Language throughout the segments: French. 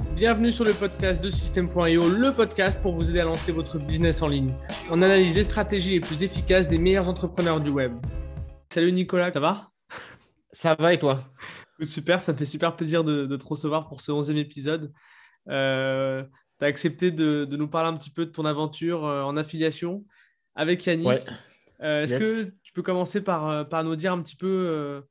Bienvenue sur le podcast de System.io, le podcast pour vous aider à lancer votre business en ligne. On analyse les stratégies les plus efficaces des meilleurs entrepreneurs du web. Salut Nicolas, ça va? Ça va et toi? Super, ça me fait super plaisir de, te recevoir pour ce 11e épisode. Euh, tu as accepté de, nous parler un petit peu de ton aventure euh, en affiliation avec Yanis. Euh, est-ce que tu peux commencer par, par nous dire un petit peu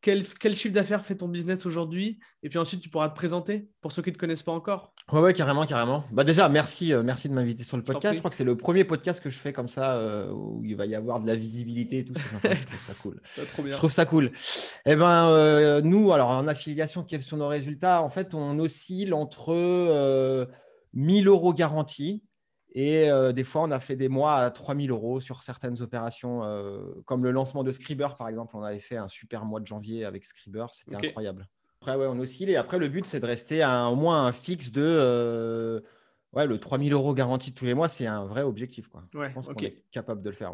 quel, chiffre d'affaires fait ton business aujourd'hui? Et puis ensuite, tu pourras te présenter pour ceux qui ne te connaissent pas encore. Ouais, ouais, carrément, carrément. Bah déjà, merci, euh, merci de m'inviter sur le podcast. Je crois que c'est le premier podcast que je fais comme ça euh, où il va y avoir de la visibilité et tout. je trouve ça cool. Je trouve ça cool. Eh ben, euh, nous, alors en affiliation, quels sont nos résultats? En fait, on oscille entre 1000 euros garantis et euh, des fois, on a fait des mois à 3000 euros sur certaines opérations, euh, comme le lancement de Scriber, par exemple. On avait fait un super mois de janvier avec Scriber. C'était incroyable. Après, ouais, on oscille. Et après, le but, c'est de rester à au moins un fixe de. Euh, ouais, le 3000 euros garanti tous les mois, c'est un vrai objectif. Quoi. Je pense qu'on est capable de le faire.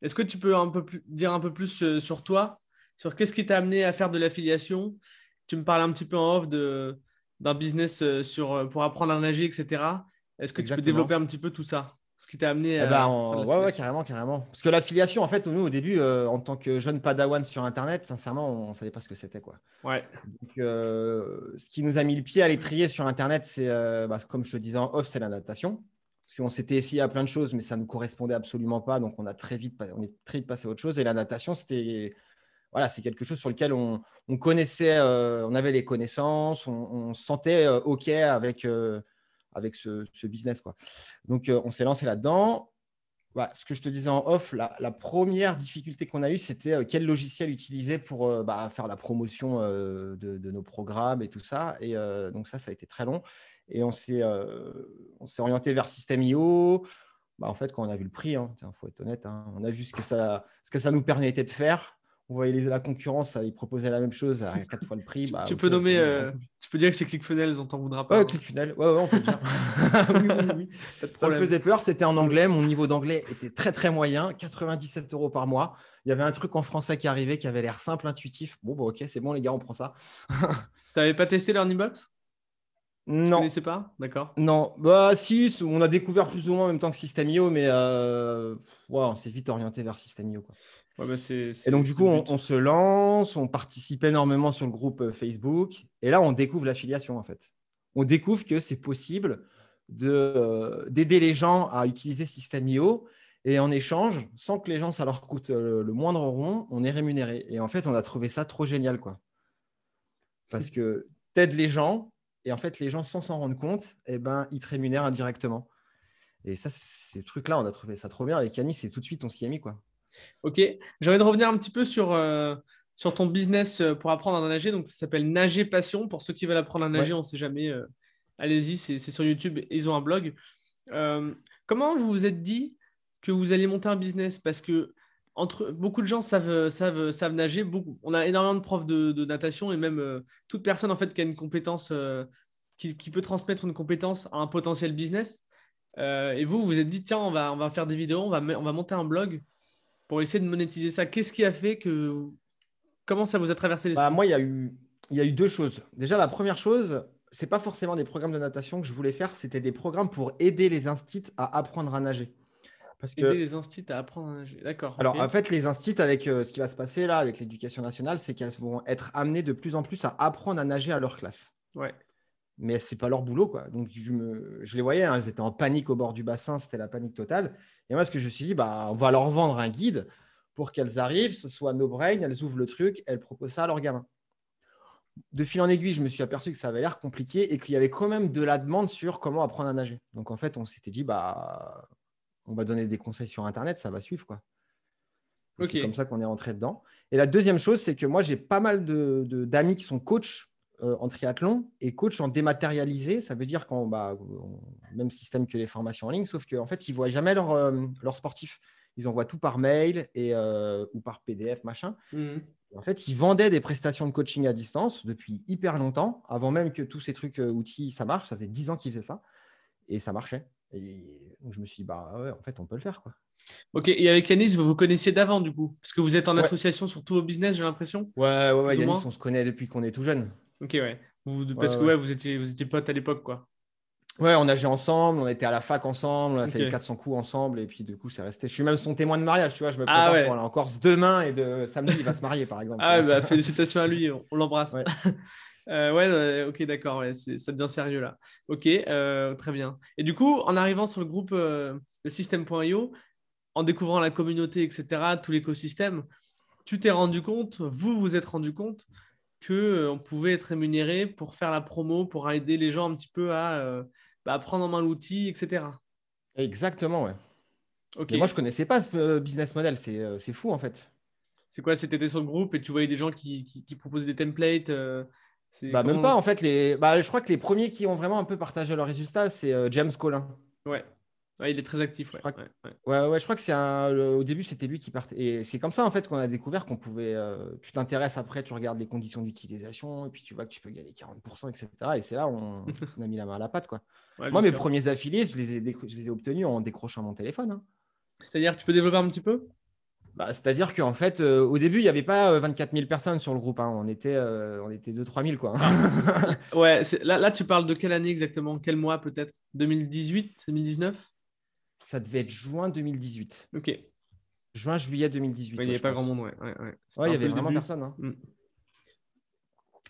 Est-ce que tu peux un peu plus, dire un peu plus sur toi Sur qu'est-ce qui t'a amené à faire de l'affiliation? Tu me parles un petit peu en off d'un business sur, pour apprendre à nager, etc. Est-ce que tu peux développer un petit peu tout ça ce qui t'a amené eh à. Ben, ouais, carrément, carrément. Parce que l'affiliation, en fait, nous, au début, euh, en tant que jeune padawan sur Internet, sincèrement, on ne savait pas ce que c'était. quoi. Ouais. Donc, euh, ce qui nous a mis le pied à l'étrier sur Internet, c'est, euh, bah, comme je te disais en off, c'est la natation. Parce qu'on s'était essayé à plein de choses, mais ça ne nous correspondait absolument pas. Donc, on, a très vite, on est très vite passé à autre chose. Et la natation, c'était. Voilà, c'est quelque chose sur lequel on, connaissait, on avait les connaissances, on, on se sentait OK avec avec ce, business. Quoi. Donc, euh, on s'est lancé là-dedans. Bah, ce que je te disais en off, la, première difficulté qu'on a eue, c'était euh, quel logiciel utiliser pour euh, bah, faire la promotion de, nos programmes et tout ça. Et donc, ça, ça a été très long. Et on s'est orienté vers System.io. Bah, en fait, quand on a vu le prix, il hein, faut être honnête, hein, on a vu ce que, ça, ce que ça nous permettait de faire on voyait la concurrence, ils proposaient la même chose à quatre fois le prix. Bah, tu peux nommer, euh, tu peux dire que c'est ClickFunnels, on t'en voudra pas. Ouais, ClickFunnels, ouais, ouais, on peut dire. oui, oui, Ça me faisait peur, c'était en anglais, mon niveau d'anglais était très très moyen, 97 euros par mois. Il y avait un truc en français qui arrivait qui avait l'air simple, intuitif. Bon, bah, ok, c'est bon les gars, on prend ça. tu n'avais pas testé Box non. Tu connaissais pas? D'accord. Non. Bah si, on a découvert plus ou moins en même temps que System.io, mais euh... on s'est vite orienté vers System.io. Bah, et donc, du coup, on, se lance, on participe énormément sur le groupe euh, Facebook. Et là, on découvre l'affiliation, en fait. On découvre que c'est possible euh, d'aider les gens à utiliser System.io. Et en échange, sans que les gens, ça leur coûte euh, le moindre rond, on est rémunéré. Et en fait, on a trouvé ça trop génial, quoi. Parce que tu aides les gens, et en fait, les gens, sans s'en rendre compte, eh ben, ils te rémunèrent indirectement. Et ça, ces trucs-là, on a trouvé ça trop bien. Avec Yannis, c'est tout de suite, on s'y est mis, quoi. Ok, j'ai envie de revenir un petit peu sur, euh, sur ton business euh, pour apprendre à nager. Donc, ça s'appelle Nager Passion. Pour ceux qui veulent apprendre à nager, on ne sait jamais. Euh, allez-y, c'est sur YouTube ils ont un blog. comment vous vous êtes dit que vous alliez monter un business? Parce que entre, beaucoup de gens savent, savent, savent nager. Beaucoup, on a énormément de profs de, natation et même toute personne en fait qui a une compétence, qui, qui, peut transmettre une compétence à un potentiel business. et vous, vous vous êtes dit, tiens, on va, on va faire des vidéos, on va, on va monter un blog pour essayer de monétiser ça Qu'est-ce qui a fait que. Comment ça vous a traversé l'esprit? Bah, Moi, il y, a eu, il y a eu deux choses. Déjà, la première chose, c'est pas forcément des programmes de natation que je voulais faire, c'était des programmes pour aider les instits à apprendre à nager. Parce que... Aider les instits à apprendre à nager. D'accord. Alors, en fait, les instits, avec euh, ce qui va se passer là, avec l'éducation nationale, c'est qu'elles vont être amenées de plus en plus à apprendre à nager à leur classe. Ouais. Mais c'est pas leur boulot, quoi. Donc, je, me... je les voyais, hein, elles étaient en panique au bord du bassin, c'était la panique totale. Et moi, ce que je me suis dit, bah, on va leur vendre un guide pour qu'elles arrivent, ce soit no brain, elles ouvrent le truc, elles proposent ça à leurs gamins. De fil en aiguille, je me suis aperçu que ça avait l'air compliqué et qu'il y avait quand même de la demande sur comment apprendre à nager. Donc en fait, on s'était dit, bah, on va donner des conseils sur Internet, ça va suivre. quoi. C'est comme ça qu'on est rentré dedans. Et la deuxième chose, c'est que moi, j'ai pas mal d'amis de, d'amis qui sont coachs euh, en triathlon et coach en dématérialisé. Ça veut dire qu'en bah, même système que les formations en ligne, sauf qu'en fait, ils ne voient jamais leurs leur euh, sportifs. Ils envoient tout par mail et, euh, ou par PDF, machin. Mhm. En fait, ils vendaient des prestations de coaching à distance depuis hyper longtemps, avant même que tous ces trucs outils, ça marche. Ça fait 10 ans qu'ils faisaient ça et ça marchait. Et donc, je me suis dit, bah ouais, en fait, on peut le faire. Quoi. Ok, et avec Yanis, vous vous connaissiez d'avant, du coup? Parce que vous êtes en association sur tous vos business, j'ai l'impression Ouais, ouais, ouais Yanis, on se connaît depuis qu'on est tout jeune. Ok, ouais. parce que ouais, vous étiez, vous étiez potes à l'époque, quoi. Ouais, on nageait ensemble, on était à la fac ensemble, on a fait les 400 coups ensemble, et puis du coup, c'est resté. Je suis même son témoin de mariage, tu vois. Je me ah prépare pour aller en Corse demain, et de samedi, il va se marier, par exemple. Ah, bah, félicitations à lui, on, l'embrasse. Ouais, euh, ok, d'accord, ça devient sérieux là. Ok, euh, très bien. Et du coup, en arrivant sur le groupe euh, le système.io, en découvrant la communauté, etc., tout l'écosystème, tu t'es rendu compte, vous vous êtes rendu compte que on pouvait être rémunéré pour faire la promo, pour aider les gens un petit peu à bah, prendre en main l'outil, etc. Exactement, ouais. Ok. moi, je connaissais pas ce business model. C'est fou, en fait. C'est quoi C'était sur le groupe et tu voyais des gens qui, qui, proposaient des templates bah, Même pas, en fait. Les... Bah, je crois que les premiers qui ont vraiment un peu partagé leurs résultats, c'est euh, James Collin. Ouais. Ouais. il est très actif. Ouais, ouais, ouais. je crois que c'est un... au début, c'était lui qui partait. Et c'est comme ça, en fait, qu'on a découvert qu'on pouvait. Euh, tu t'intéresses après, tu regardes les conditions d'utilisation, et puis tu vois que tu peux gagner 40%, etc. Et c'est là où on... a mis la main à la pâte. Quoi. Moi, mes premiers affiliés, je les, ai je les ai obtenus en décrochant mon téléphone. Hein. C'est-à-dire, tu peux développer un petit peu? Bah, c'est-à-dire qu'en fait, euh, au début, il n'y avait pas 24 euh, 000 personnes sur le groupe. Hein. On était, euh, on était 2-3 000. Quoi. ouais, là, là, tu parles de quelle année exactement? Quel mois peut-être? 2018 2019 Ça devait être juin 2018. Ok. Juin, juillet 2018. il n'y avait pas grand monde, ouais. Ouais, il y avait vraiment personne. Hein. Mm.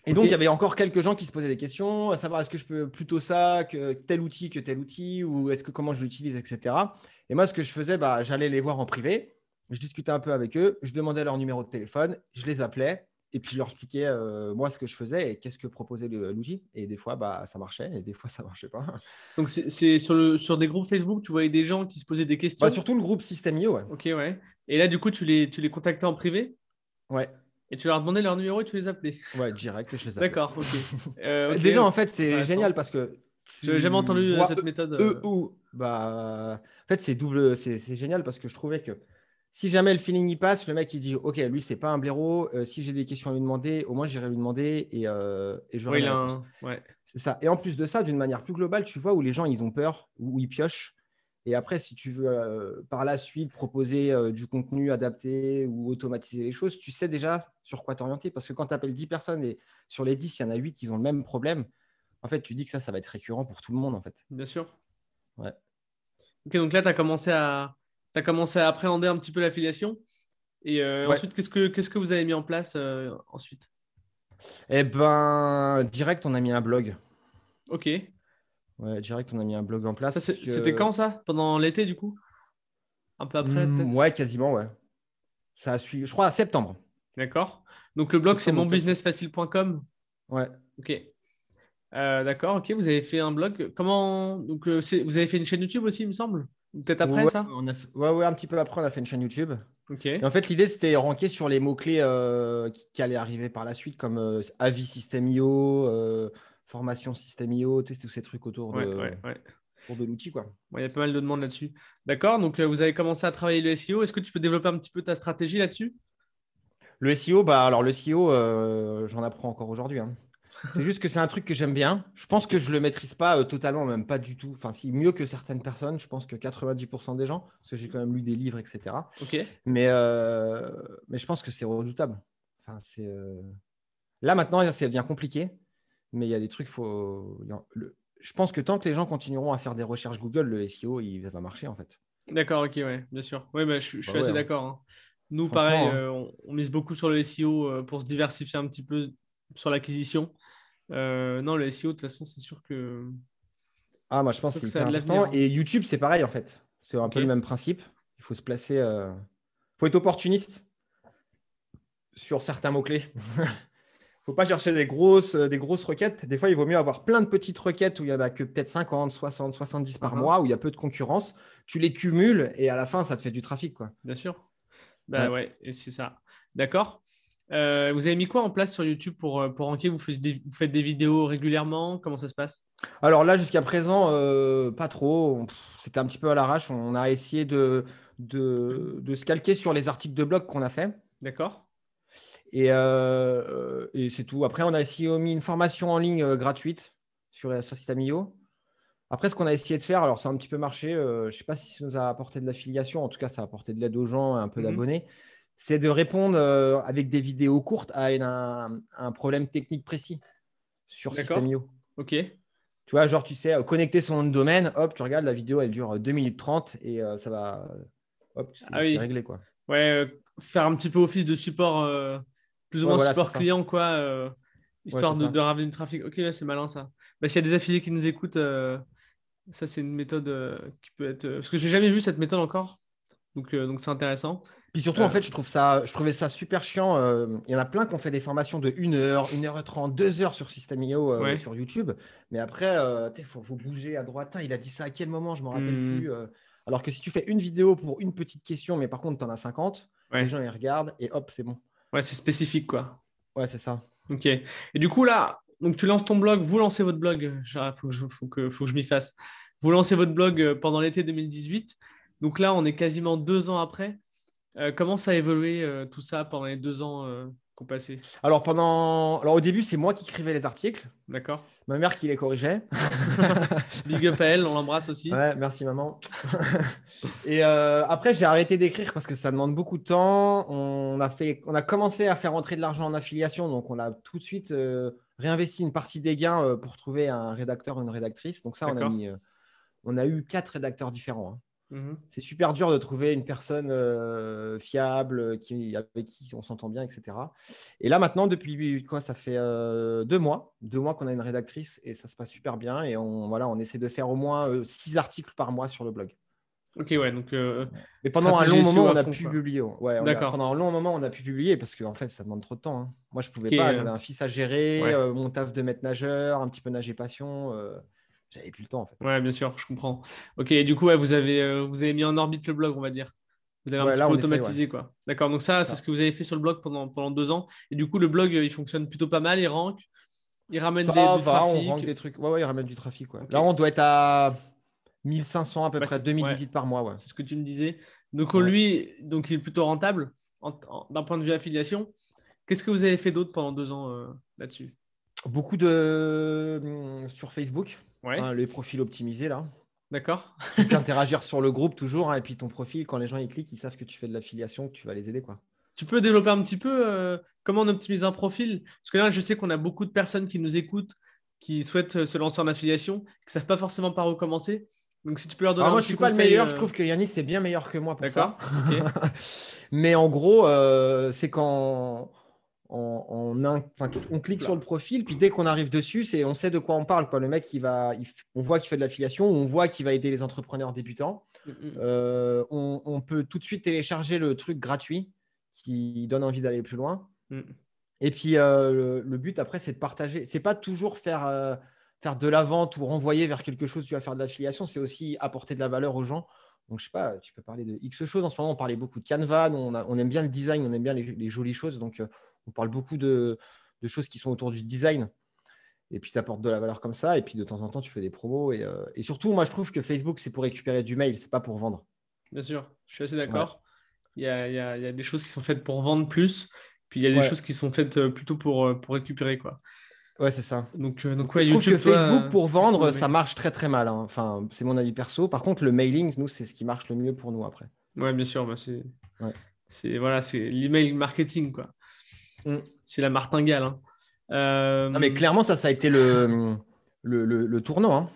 Et donc, il y avait encore quelques gens qui se posaient des questions, à savoir est-ce que je peux plutôt ça que tel outil que tel outil, ou est-ce que comment je l'utilise, etc. Et moi, ce que je faisais, bah, j'allais les voir en privé je discutais un peu avec eux, je demandais leur numéro de téléphone, je les appelais et puis je leur expliquais euh, moi ce que je faisais et qu'est-ce que proposait l'outil. Et des fois, bah, ça marchait et des fois, ça marchait pas. Donc, c'est sur, le, sur des groupes Facebook, tu voyais des gens qui se posaient des questions? Bah, Surtout le groupe System.io. Ouais. Ok, ouais. Et là, du coup, tu les, tu les contactais en privé? Ouais. Et tu leur demandais leur numéro et tu les appelais? Ouais, direct, je les appelais. D'accord, ok. Euh, Déjà, en fait, c'est génial parce que. Je n'ai jamais entendu cette méthode. Eux ou. Bah, en fait, c'est double. C'est génial parce que je trouvais que si jamais le feeling y passe, le mec il dit Ok, lui c'est pas un blaireau. Euh, si j'ai des questions à lui demander, au moins j'irai lui demander et, euh, et j'aurai ouais. C'est ça. Et en plus de ça, d'une manière plus globale, tu vois où les gens ils ont peur, où ils piochent. Et après, si tu veux euh, par la suite proposer du contenu adapté ou automatiser les choses, tu sais déjà sur quoi t'orienter. Parce que quand tu appelles 10 personnes et sur les 10, il y en a 8 qui ont le même problème, en fait, tu dis que ça, ça va être récurrent pour tout le monde. en fait. Bien sûr. Ouais. Ok, donc là, tu as commencé à, as commencé à appréhender un petit peu l'affiliation. Et euh, ensuite, qu'est-ce que, qu'est-ce que vous avez mis en place euh, ensuite? Eh ben, direct, on a mis un blog. Ok. Ouais, direct, on a mis un blog en place. C'était quand ça? Pendant l'été, du coup? Un peu après, hmm, peut-être? Ouais, quasiment, ouais. Ça a suivi, je crois, à septembre. D'accord. Donc, le blog, c'est monbusinessfacile.com Ouais. Ok. Euh, d'accord, ok. Vous avez fait un blog. Comment Donc, vous avez fait une chaîne YouTube aussi, il me semble? Peut-être après ouais, ça on a ouais, ouais, un petit peu après, on a fait une chaîne YouTube. Ok. Et en fait, l'idée, c'était ranker sur les mots-clés euh, qui, allaient arriver par la suite, comme euh, avis System.io, euh, formation System.io, tous ces trucs autour de, de l'outil. Il y a pas mal de demandes là-dessus. D'accord, donc vous avez commencé à travailler le SEO. Est-ce que tu peux développer un petit peu ta stratégie là-dessus? Le SEO, bah, alors le SEO, j'en apprends encore aujourd'hui. Hein. C'est juste que c'est un truc que j'aime bien. Je pense que je le maîtrise pas euh, totalement, même pas du tout. Enfin, si mieux que certaines personnes, je pense que 90% des gens, parce que j'ai quand même lu des livres, etc. Mais, euh, mais je pense que c'est redoutable. Enfin, c'est euh, là maintenant, ça devient compliqué, mais il y a des trucs. Faut. Je pense que tant que les gens continueront à faire des recherches Google, le SEO, il va marcher en fait. D'accord, ok, ouais, bien sûr. Oui, bah, je, suis bah assez hein. d'accord. Hein. Nous, pareil, hein. on, on, mise beaucoup sur le SEO pour se diversifier un petit peu sur l'acquisition. Euh, non, le SEO, de toute façon, c'est sûr que. Ah, moi, je pense que c'est important. Hein. Et YouTube, c'est pareil, en fait. C'est un peu le même principe. Il faut se placer. Il euh, faut être opportuniste sur certains mots-clés. Il ne faut pas chercher des grosses, euh, des grosses requêtes. Des fois, il vaut mieux avoir plein de petites requêtes où il n'y en a que peut-être 50, 60, 70 par uh-huh. mois, où il y a peu de concurrence. Tu les cumules et à la fin, ça te fait du trafic. Quoi. Bien sûr. Bah ouais, et c'est ça. D'accord. Euh, vous avez mis quoi en place sur YouTube pour, euh, pour ranker? Vous, faites des, vidéos régulièrement? Comment ça se passe? Alors là, jusqu'à présent, euh, pas trop. C'était un petit peu à l'arrache. On a essayé de, de, de, se calquer sur les articles de blog qu'on a fait. D'accord. Et, et c'est tout. Après, on a essayé mis une formation en ligne gratuite sur, sur. Après, ce qu'on a essayé de faire, alors ça a un petit peu marché. je ne sais pas si ça nous a apporté de l'affiliation. En tout cas, ça a apporté de l'aide aux gens, un peu mhm. d'abonnés c'est de répondre euh, avec des vidéos courtes à un, problème technique précis. sur. System.io. Ok. Tu vois, genre, tu sais, euh, connecter son nom de domaine, hop, tu regardes, la vidéo, elle dure 2 minutes 30 et euh, ça va. Hop, c'est Ah oui. c'est réglé, quoi. Ouais, euh, faire un petit peu office de support, euh, plus ou Ouais, moins voilà, support ça. client, quoi, euh, histoire de, de ramener du trafic. Ok, c'est malin ça. Bah, S'il y a des affiliés qui nous écoutent, euh, ça c'est une méthode euh, qui peut être. euh, Parce que j'ai jamais vu cette méthode encore. Donc euh, donc c'est intéressant. Puis surtout, Euh. en fait, je, trouve ça, je trouvais ça super chiant. euh, Il y en a plein qui ont fait des formations de 1 heure, 1 heure 30, 2 heures sur System.io euh, Ouais. sur YouTube. Mais après, il faut, faut bouger à droite. Il a dit ça à quel moment? Je ne me rappelle Hmm. plus. euh. Alors que si tu fais une vidéo pour une petite question, mais par contre, tu en as 50, Ouais. les gens ils regardent et hop, c'est bon. Ouais, c'est spécifique, quoi. Ouais, c'est ça. Ok. Et du coup, là, donc tu lances ton blog, vous lancez votre blog. Il faut que je, faut que, faut que je m'y fasse. Vous lancez votre blog euh, pendant l'été 2018. Donc là, on est quasiment deux ans après. Euh, comment ça a évolué euh, tout ça pendant les deux ans euh, qu'on passait? Alors, pendant... Alors, au début, c'est moi qui écrivais les articles. D'accord Ma mère qui les corrigeait. Big up à elle, on l'embrasse aussi. Ouais, merci maman. et après, j'ai arrêté d'écrire parce que ça demande beaucoup de temps. On a, fait, on a commencé à faire rentrer de l'argent en affiliation, donc on a tout de suite réinvesti une partie des gains pour trouver un rédacteur ou une rédactrice. Donc ça, on a, D'accord. mis, on a eu quatre rédacteurs différents. hein. Mhm. C'est super dur de trouver une personne euh, fiable, qui, avec qui on s'entend bien, etc. Et là, maintenant, depuis quoi Ça fait euh, deux mois, deux mois qu'on a une rédactrice et ça se passe super bien. Et on, voilà, on essaie de faire au moins euh, six articles par mois sur le blog. Ok, ouais, donc Mais pendant un long moment, à on a fond, pu quoi. publier. Ouais, D'accord. pendant un long moment, on a pu publier parce qu'en fait, ça demande trop de temps. hein. Moi, je pouvais pas. J'avais un fils à gérer, ouais. mon taf de maître nageur, un petit peu nager passion. J'avais plus le temps en fait. ouais, bien sûr, je comprends. Ok, et du coup, ouais, vous, avez, euh, vous avez mis en orbite le blog, on va dire. Vous avez un Ouais, petit là, peu automatisé, quoi. D'accord, donc ça, c'est ce que vous avez fait sur le blog pendant, pendant deux ans. Et du coup, le blog, euh, il fonctionne plutôt pas mal, il rank, il ramène Ça des, du va, on trafic. des trucs. Ouais, ouais, ils ramènent du trafic. ouais. Ok. Là, on doit être à 1500 à peu Bah, près, c'est- 2000 ouais. visites par mois. C'est ce que tu me disais. Donc, lui, donc, il est plutôt rentable en- en- d'un point de vue affiliation. Qu'est-ce que vous avez fait d'autre pendant deux ans euh, là-dessus? Beaucoup de hum, sur Facebook, Ouais, hein, les profils optimisés là. d'accord. Interagir sur le groupe toujours, hein, et puis ton profil, quand les gens y cliquent, ils savent que tu fais de l'affiliation, que tu vas les aider quoi. Tu peux développer un petit peu euh, comment on optimise un profil? Parce que là, je sais qu'on a beaucoup de personnes qui nous écoutent, qui souhaitent euh, se lancer en affiliation, qui ne savent pas forcément par où commencer. Donc, si tu peux leur donner Alors un moi, je petit suis pas le meilleur. euh, Je trouve que Yannis c'est bien meilleur que moi pour ça. Mais en gros, euh, c'est quand in- enfin, tu- on clique sur le profil, puis dès qu'on arrive dessus, c'est on sait de quoi on parle. Quoi. Le mec, il va, il on voit qu'il fait de l'affiliation, on voit qu'il va aider les entrepreneurs débutants. Mm, mm. Euh, on, on peut tout de suite télécharger le truc gratuit qui donne envie d'aller plus loin. Mm. Et puis euh, le, le but après, c'est de partager. C'est pas toujours faire, euh, faire de la vente ou renvoyer vers quelque chose. Tu vas faire de l'affiliation, c'est aussi apporter de la valeur aux gens. Donc je sais pas, tu peux parler de X choses. En ce moment, on parlait beaucoup de Canva. On, a- on aime bien le design, on aime bien les, les jolies choses. Donc on parle beaucoup de, de choses qui sont autour du design. Et puis ça apporte de la valeur comme ça. Et puis de temps en temps, tu fais des promos. Et, euh, et surtout, moi, je trouve que Facebook, c'est pour récupérer du mail, c'est pas pour vendre. Bien sûr, je suis assez d'accord. Il, y a, il y a- il y a des choses qui sont faites pour vendre plus, puis il y a des Ouais. choses qui sont faites euh, plutôt pour, euh, pour récupérer. Quoi. Ouais, c'est ça. Donc, euh, donc ouais, je trouve YouTube, que Facebook, pour vendre, ça marche très très mal. hein. Enfin, c'est mon avis perso. Par contre, le mailing, nous, c'est ce qui marche le mieux pour nous après. Ouais, bien sûr, bah, c'est Ouais. voilà, c'est l'email marketing. quoi. Mm. C'est la martingale. hein. Euh, Non, mais clairement, ça, ça a été le, le, le- le tournant. hein.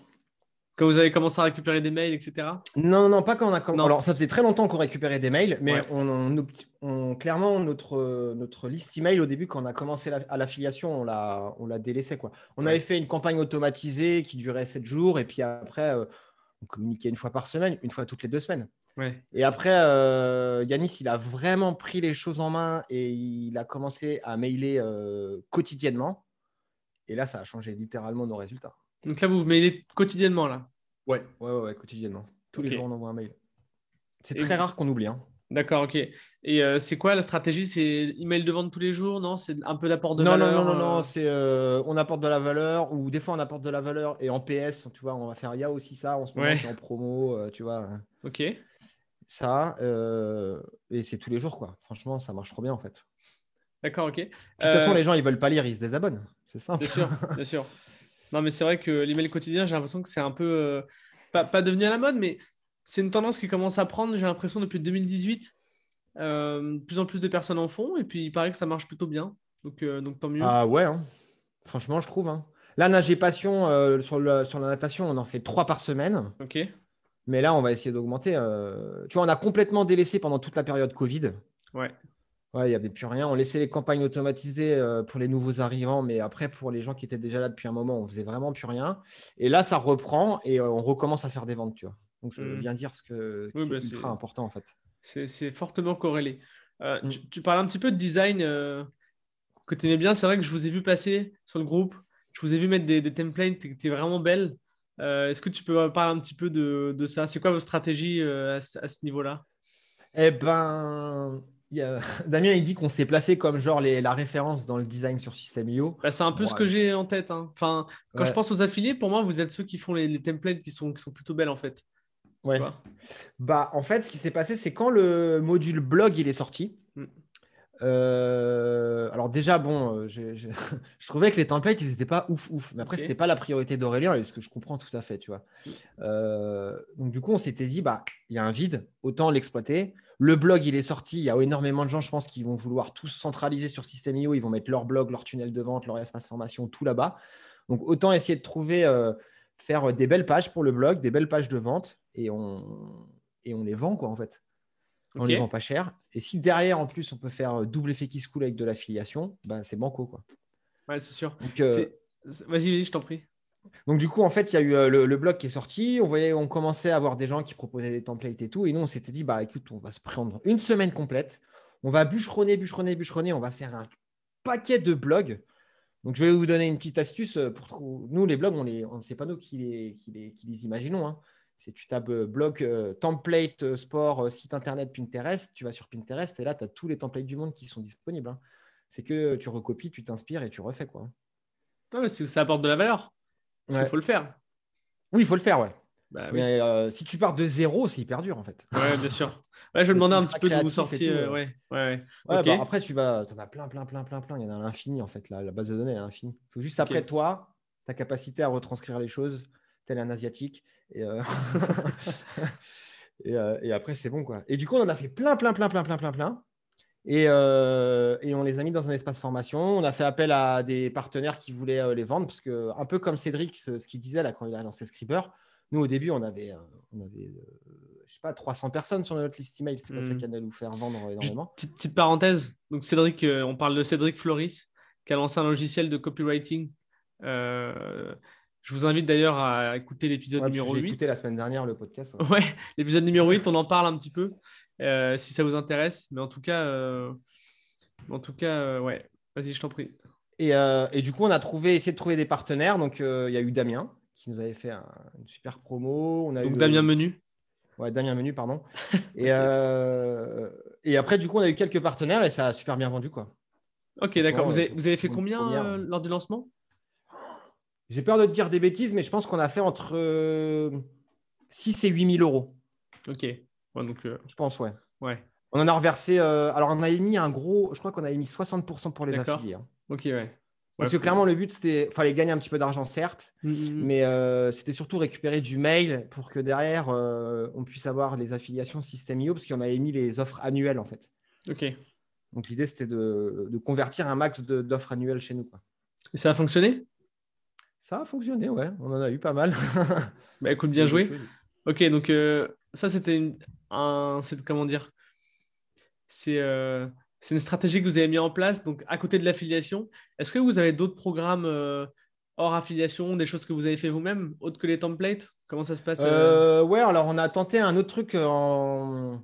Quand vous avez commencé à récupérer des mails, etc. Non, non, pas quand on a commencé. Non. Alors, ça faisait très longtemps qu'on récupérait des mails, mais Ouais. on, on- on- clairement, notre, notre liste email, au début, quand on a commencé la- à l'affiliation, on l'a, on l'a délaissé. Quoi. On Ouais. avait fait une campagne automatisée qui durait 7 jours, et puis après, euh, on communiquait une fois par semaine, une fois toutes les deux semaines. Ouais. Et après, euh, Yanis, il a vraiment pris les choses en main et il a commencé à mailer euh, quotidiennement. Et là, ça a changé littéralement nos résultats. Donc là, vous mailez quotidiennement là? Ouais, ouais, ouais, ouais, quotidiennement. Tous les jours, on envoie un mail. C'est très vous- rare qu'on oublie. hein. D'accord, ok. Et euh, c'est quoi la stratégie? C'est email de vente tous les jours? Non C'est un peu d'apport de Non, non, valeur non, non, non, euh, c'est euh, on apporte de la valeur ou des fois on apporte de la valeur et en PS, tu vois, on va faire il y a aussi ça en ce moment, Ouais. c'est en promo, euh, tu vois, Ok. ça et c'est tous les jours quoi. Franchement, ça marche trop bien en fait. D'accord, ok. De toute façon, les gens ils veulent pas lire, ils se désabonnent. C'est simple. Bien sûr, bien sûr. Non, mais c'est vrai que l'email quotidien, j'ai l'impression que c'est un peu pas, pas devenu à la mode, mais c'est une tendance qui commence à prendre, j'ai l'impression, depuis 2018. Euh, de plus en plus de personnes en font, et puis il paraît que ça marche plutôt bien. Donc, euh, donc tant mieux. Ah ouais, hein. franchement, je trouve. hein. Là, nager passion, euh, sur, le- sur la natation, on en fait trois par semaine. Ok. Mais là, on va essayer d'augmenter. Tu vois, on a complètement délaissé pendant toute la période Covid. Ouais. Ouais, il n'y avait plus rien. On laissait les campagnes automatisées pour les nouveaux arrivants, mais après, pour les gens qui étaient déjà là depuis un moment, on faisait vraiment plus rien. Et là, ça reprend et on recommence à faire des ventes, tu vois. Donc, ça veut Mm. bien dire ce que, que Oui, c'est bah, ultra important, en fait. C'est fortement corrélé. Euh, Mm. tu, tu parles un petit peu de design euh, que tu aimais bien. C'est vrai que je vous ai vu passer sur le groupe. Je vous ai vu mettre des, des templates qui étaient vraiment belles. Euh, Est-ce que tu peux parler un petit peu de, de ça? C'est quoi votre stratégie euh, à, ce- à ce niveau-là? Eh ben, il y a- Damien, il dit qu'on s'est placé comme genre les- la référence dans le design sur System.io. Bah, c'est un peu ce que j'ai en tête. hein. Enfin, quand Ouais. je pense aux affiliés, pour moi, vous êtes ceux qui font les, les templates qui sont, qui sont plutôt belles en fait. Ouais. Bah, en fait, ce qui s'est passé, c'est quand le module blog il est sorti. Mm. euh, alors déjà, bon, euh, je, je- je trouvais que les templates, ils n'étaient pas ouf ouf. Mais après, Ok. c'était pas la priorité d'Aurélien, et ce que je comprends tout à fait, tu vois. Euh, donc du coup, on s'était dit, bah, il y a un vide, autant l'exploiter. Le blog, il est sorti. Il y a énormément de gens, je pense, qui vont vouloir tous centraliser sur System.io. Ils vont mettre leur blog, leur tunnel de vente, leur espace formation, tout là-bas. Donc autant essayer de trouver, euh, faire des belles pages pour le blog, des belles pages de vente, et on, et on les vend, quoi, en fait. On les vend pas cher. Et si derrière, en plus, on peut faire double effet qui se coule avec de l'affiliation, ben, c'est banco. Quoi. Ouais, c'est sûr. Euh, Vas-y, vas-y, je t'en prie. donc, du coup, en fait, il y a eu euh, le, le blog qui est sorti. On voyait, on commençait à avoir des gens qui proposaient des templates et tout. Et nous, on s'était dit, bah écoute, on va se prendre une semaine complète. On va bûcheronner, bûcheronner, bûcheronner. On va faire un paquet de blogs. Donc, je vais vous donner une petite astuce. euh, Pour Nous, les blogs, on les, on sait pas nous qui les, qui les, qui les imaginons. hein. C'est tu tapes euh, blog, euh, template, euh, sport, site internet, Pinterest. Tu vas sur Pinterest et là, tu as tous les templates du monde qui sont disponibles. hein. C'est que tu recopies, tu t'inspires et tu refais. quoi. Non, mais ça apporte de la valeur. Ouais. qu'il faut le faire. Oui, il faut le faire, ouais. Bah, oui. Mais euh, si tu pars de zéro, c'est hyper dur en fait. Ouais, bien sûr. Ouais, je me Le demandais un petit peu d'où vous euh, ouais, ouais, ouais. Ok. bah, après, tu vas, en as plein, plein, plein, plein, plein, il y en a à l'infini en fait. La, la base de données est à l'infini. Il faut juste après toi, ta capacité à retranscrire les choses, tel un asiatique. Et, euh, et, euh, et après, c'est bon quoi. Et du coup, on en a fait plein, plein, plein, plein, plein, plein, plein. Et, euh, et on les a mis dans un espace formation. On a fait appel à des partenaires qui voulaient euh, les vendre parce que, un peu comme Cédric, ce, ce qu'il disait là quand il a lancé Scriber, nous au début, on avait, euh, on avait je sais pas, 300 personnes sur notre liste email. C'est pas ça Mhm. qui allait nous faire vendre énormément. petite, petite parenthèse. Donc, Cédric, on parle de Cédric Floris, qui a lancé un logiciel de copywriting. Je vous invite d'ailleurs à écouter l'épisode Ouais, numéro J'ai 8. écouté la semaine dernière le podcast. ouais. Ouais, l'épisode numéro 8, on en parle un petit peu euh, si ça vous intéresse. Mais en tout cas, euh, en tout cas euh, ouais, vas-y, je t'en prie. Et, et du coup, on a trouvé, essayé de trouver des partenaires. Donc, il y a eu Damien qui nous avait fait un- une super promo. On a Donc, eu, Damien Menu. Ouais, Damien Menu, pardon. et, et après, du coup, on a eu quelques partenaires et ça a super bien vendu. quoi. Ok, d'accord. Vous avez, vous avez fait combien lors du lancement? J'ai peur de te dire des bêtises, mais je pense qu'on a fait entre euh, 6 et 8 000 euros. Ok. Ouais, donc, euh, Je pense, ouais. ouais. On en a reversé. euh, alors, on a émis un gros. Je crois qu'on a émis 60% pour les affiliés. hein. Ok, ouais. Parce que clairement, le but, c'était. fallait gagner un petit peu d'argent, certes. Mm, mm, mm. Mais euh, c'était surtout récupérer du mail pour que derrière, euh, on puisse avoir les affiliations System.io parce qu'on a émis les offres annuelles en fait. Ok. Et Donc l'idée, c'était de, de convertir un max de- d'offres annuelles chez nous. quoi. ça a fonctionné? Ça a fonctionné, ouais. On en a eu pas mal. Bah écoute, bien joué. Ok, donc euh, ça, c'était une, un, c'est comment dire C'est euh, c'est une stratégie que vous avez mis en place. Donc, à côté de l'affiliation, est-ce que vous avez d'autres programmes euh, hors affiliation, des choses que vous avez fait vous-même, autres que les templates? Comment ça se passe ouais, alors on a tenté un autre truc en.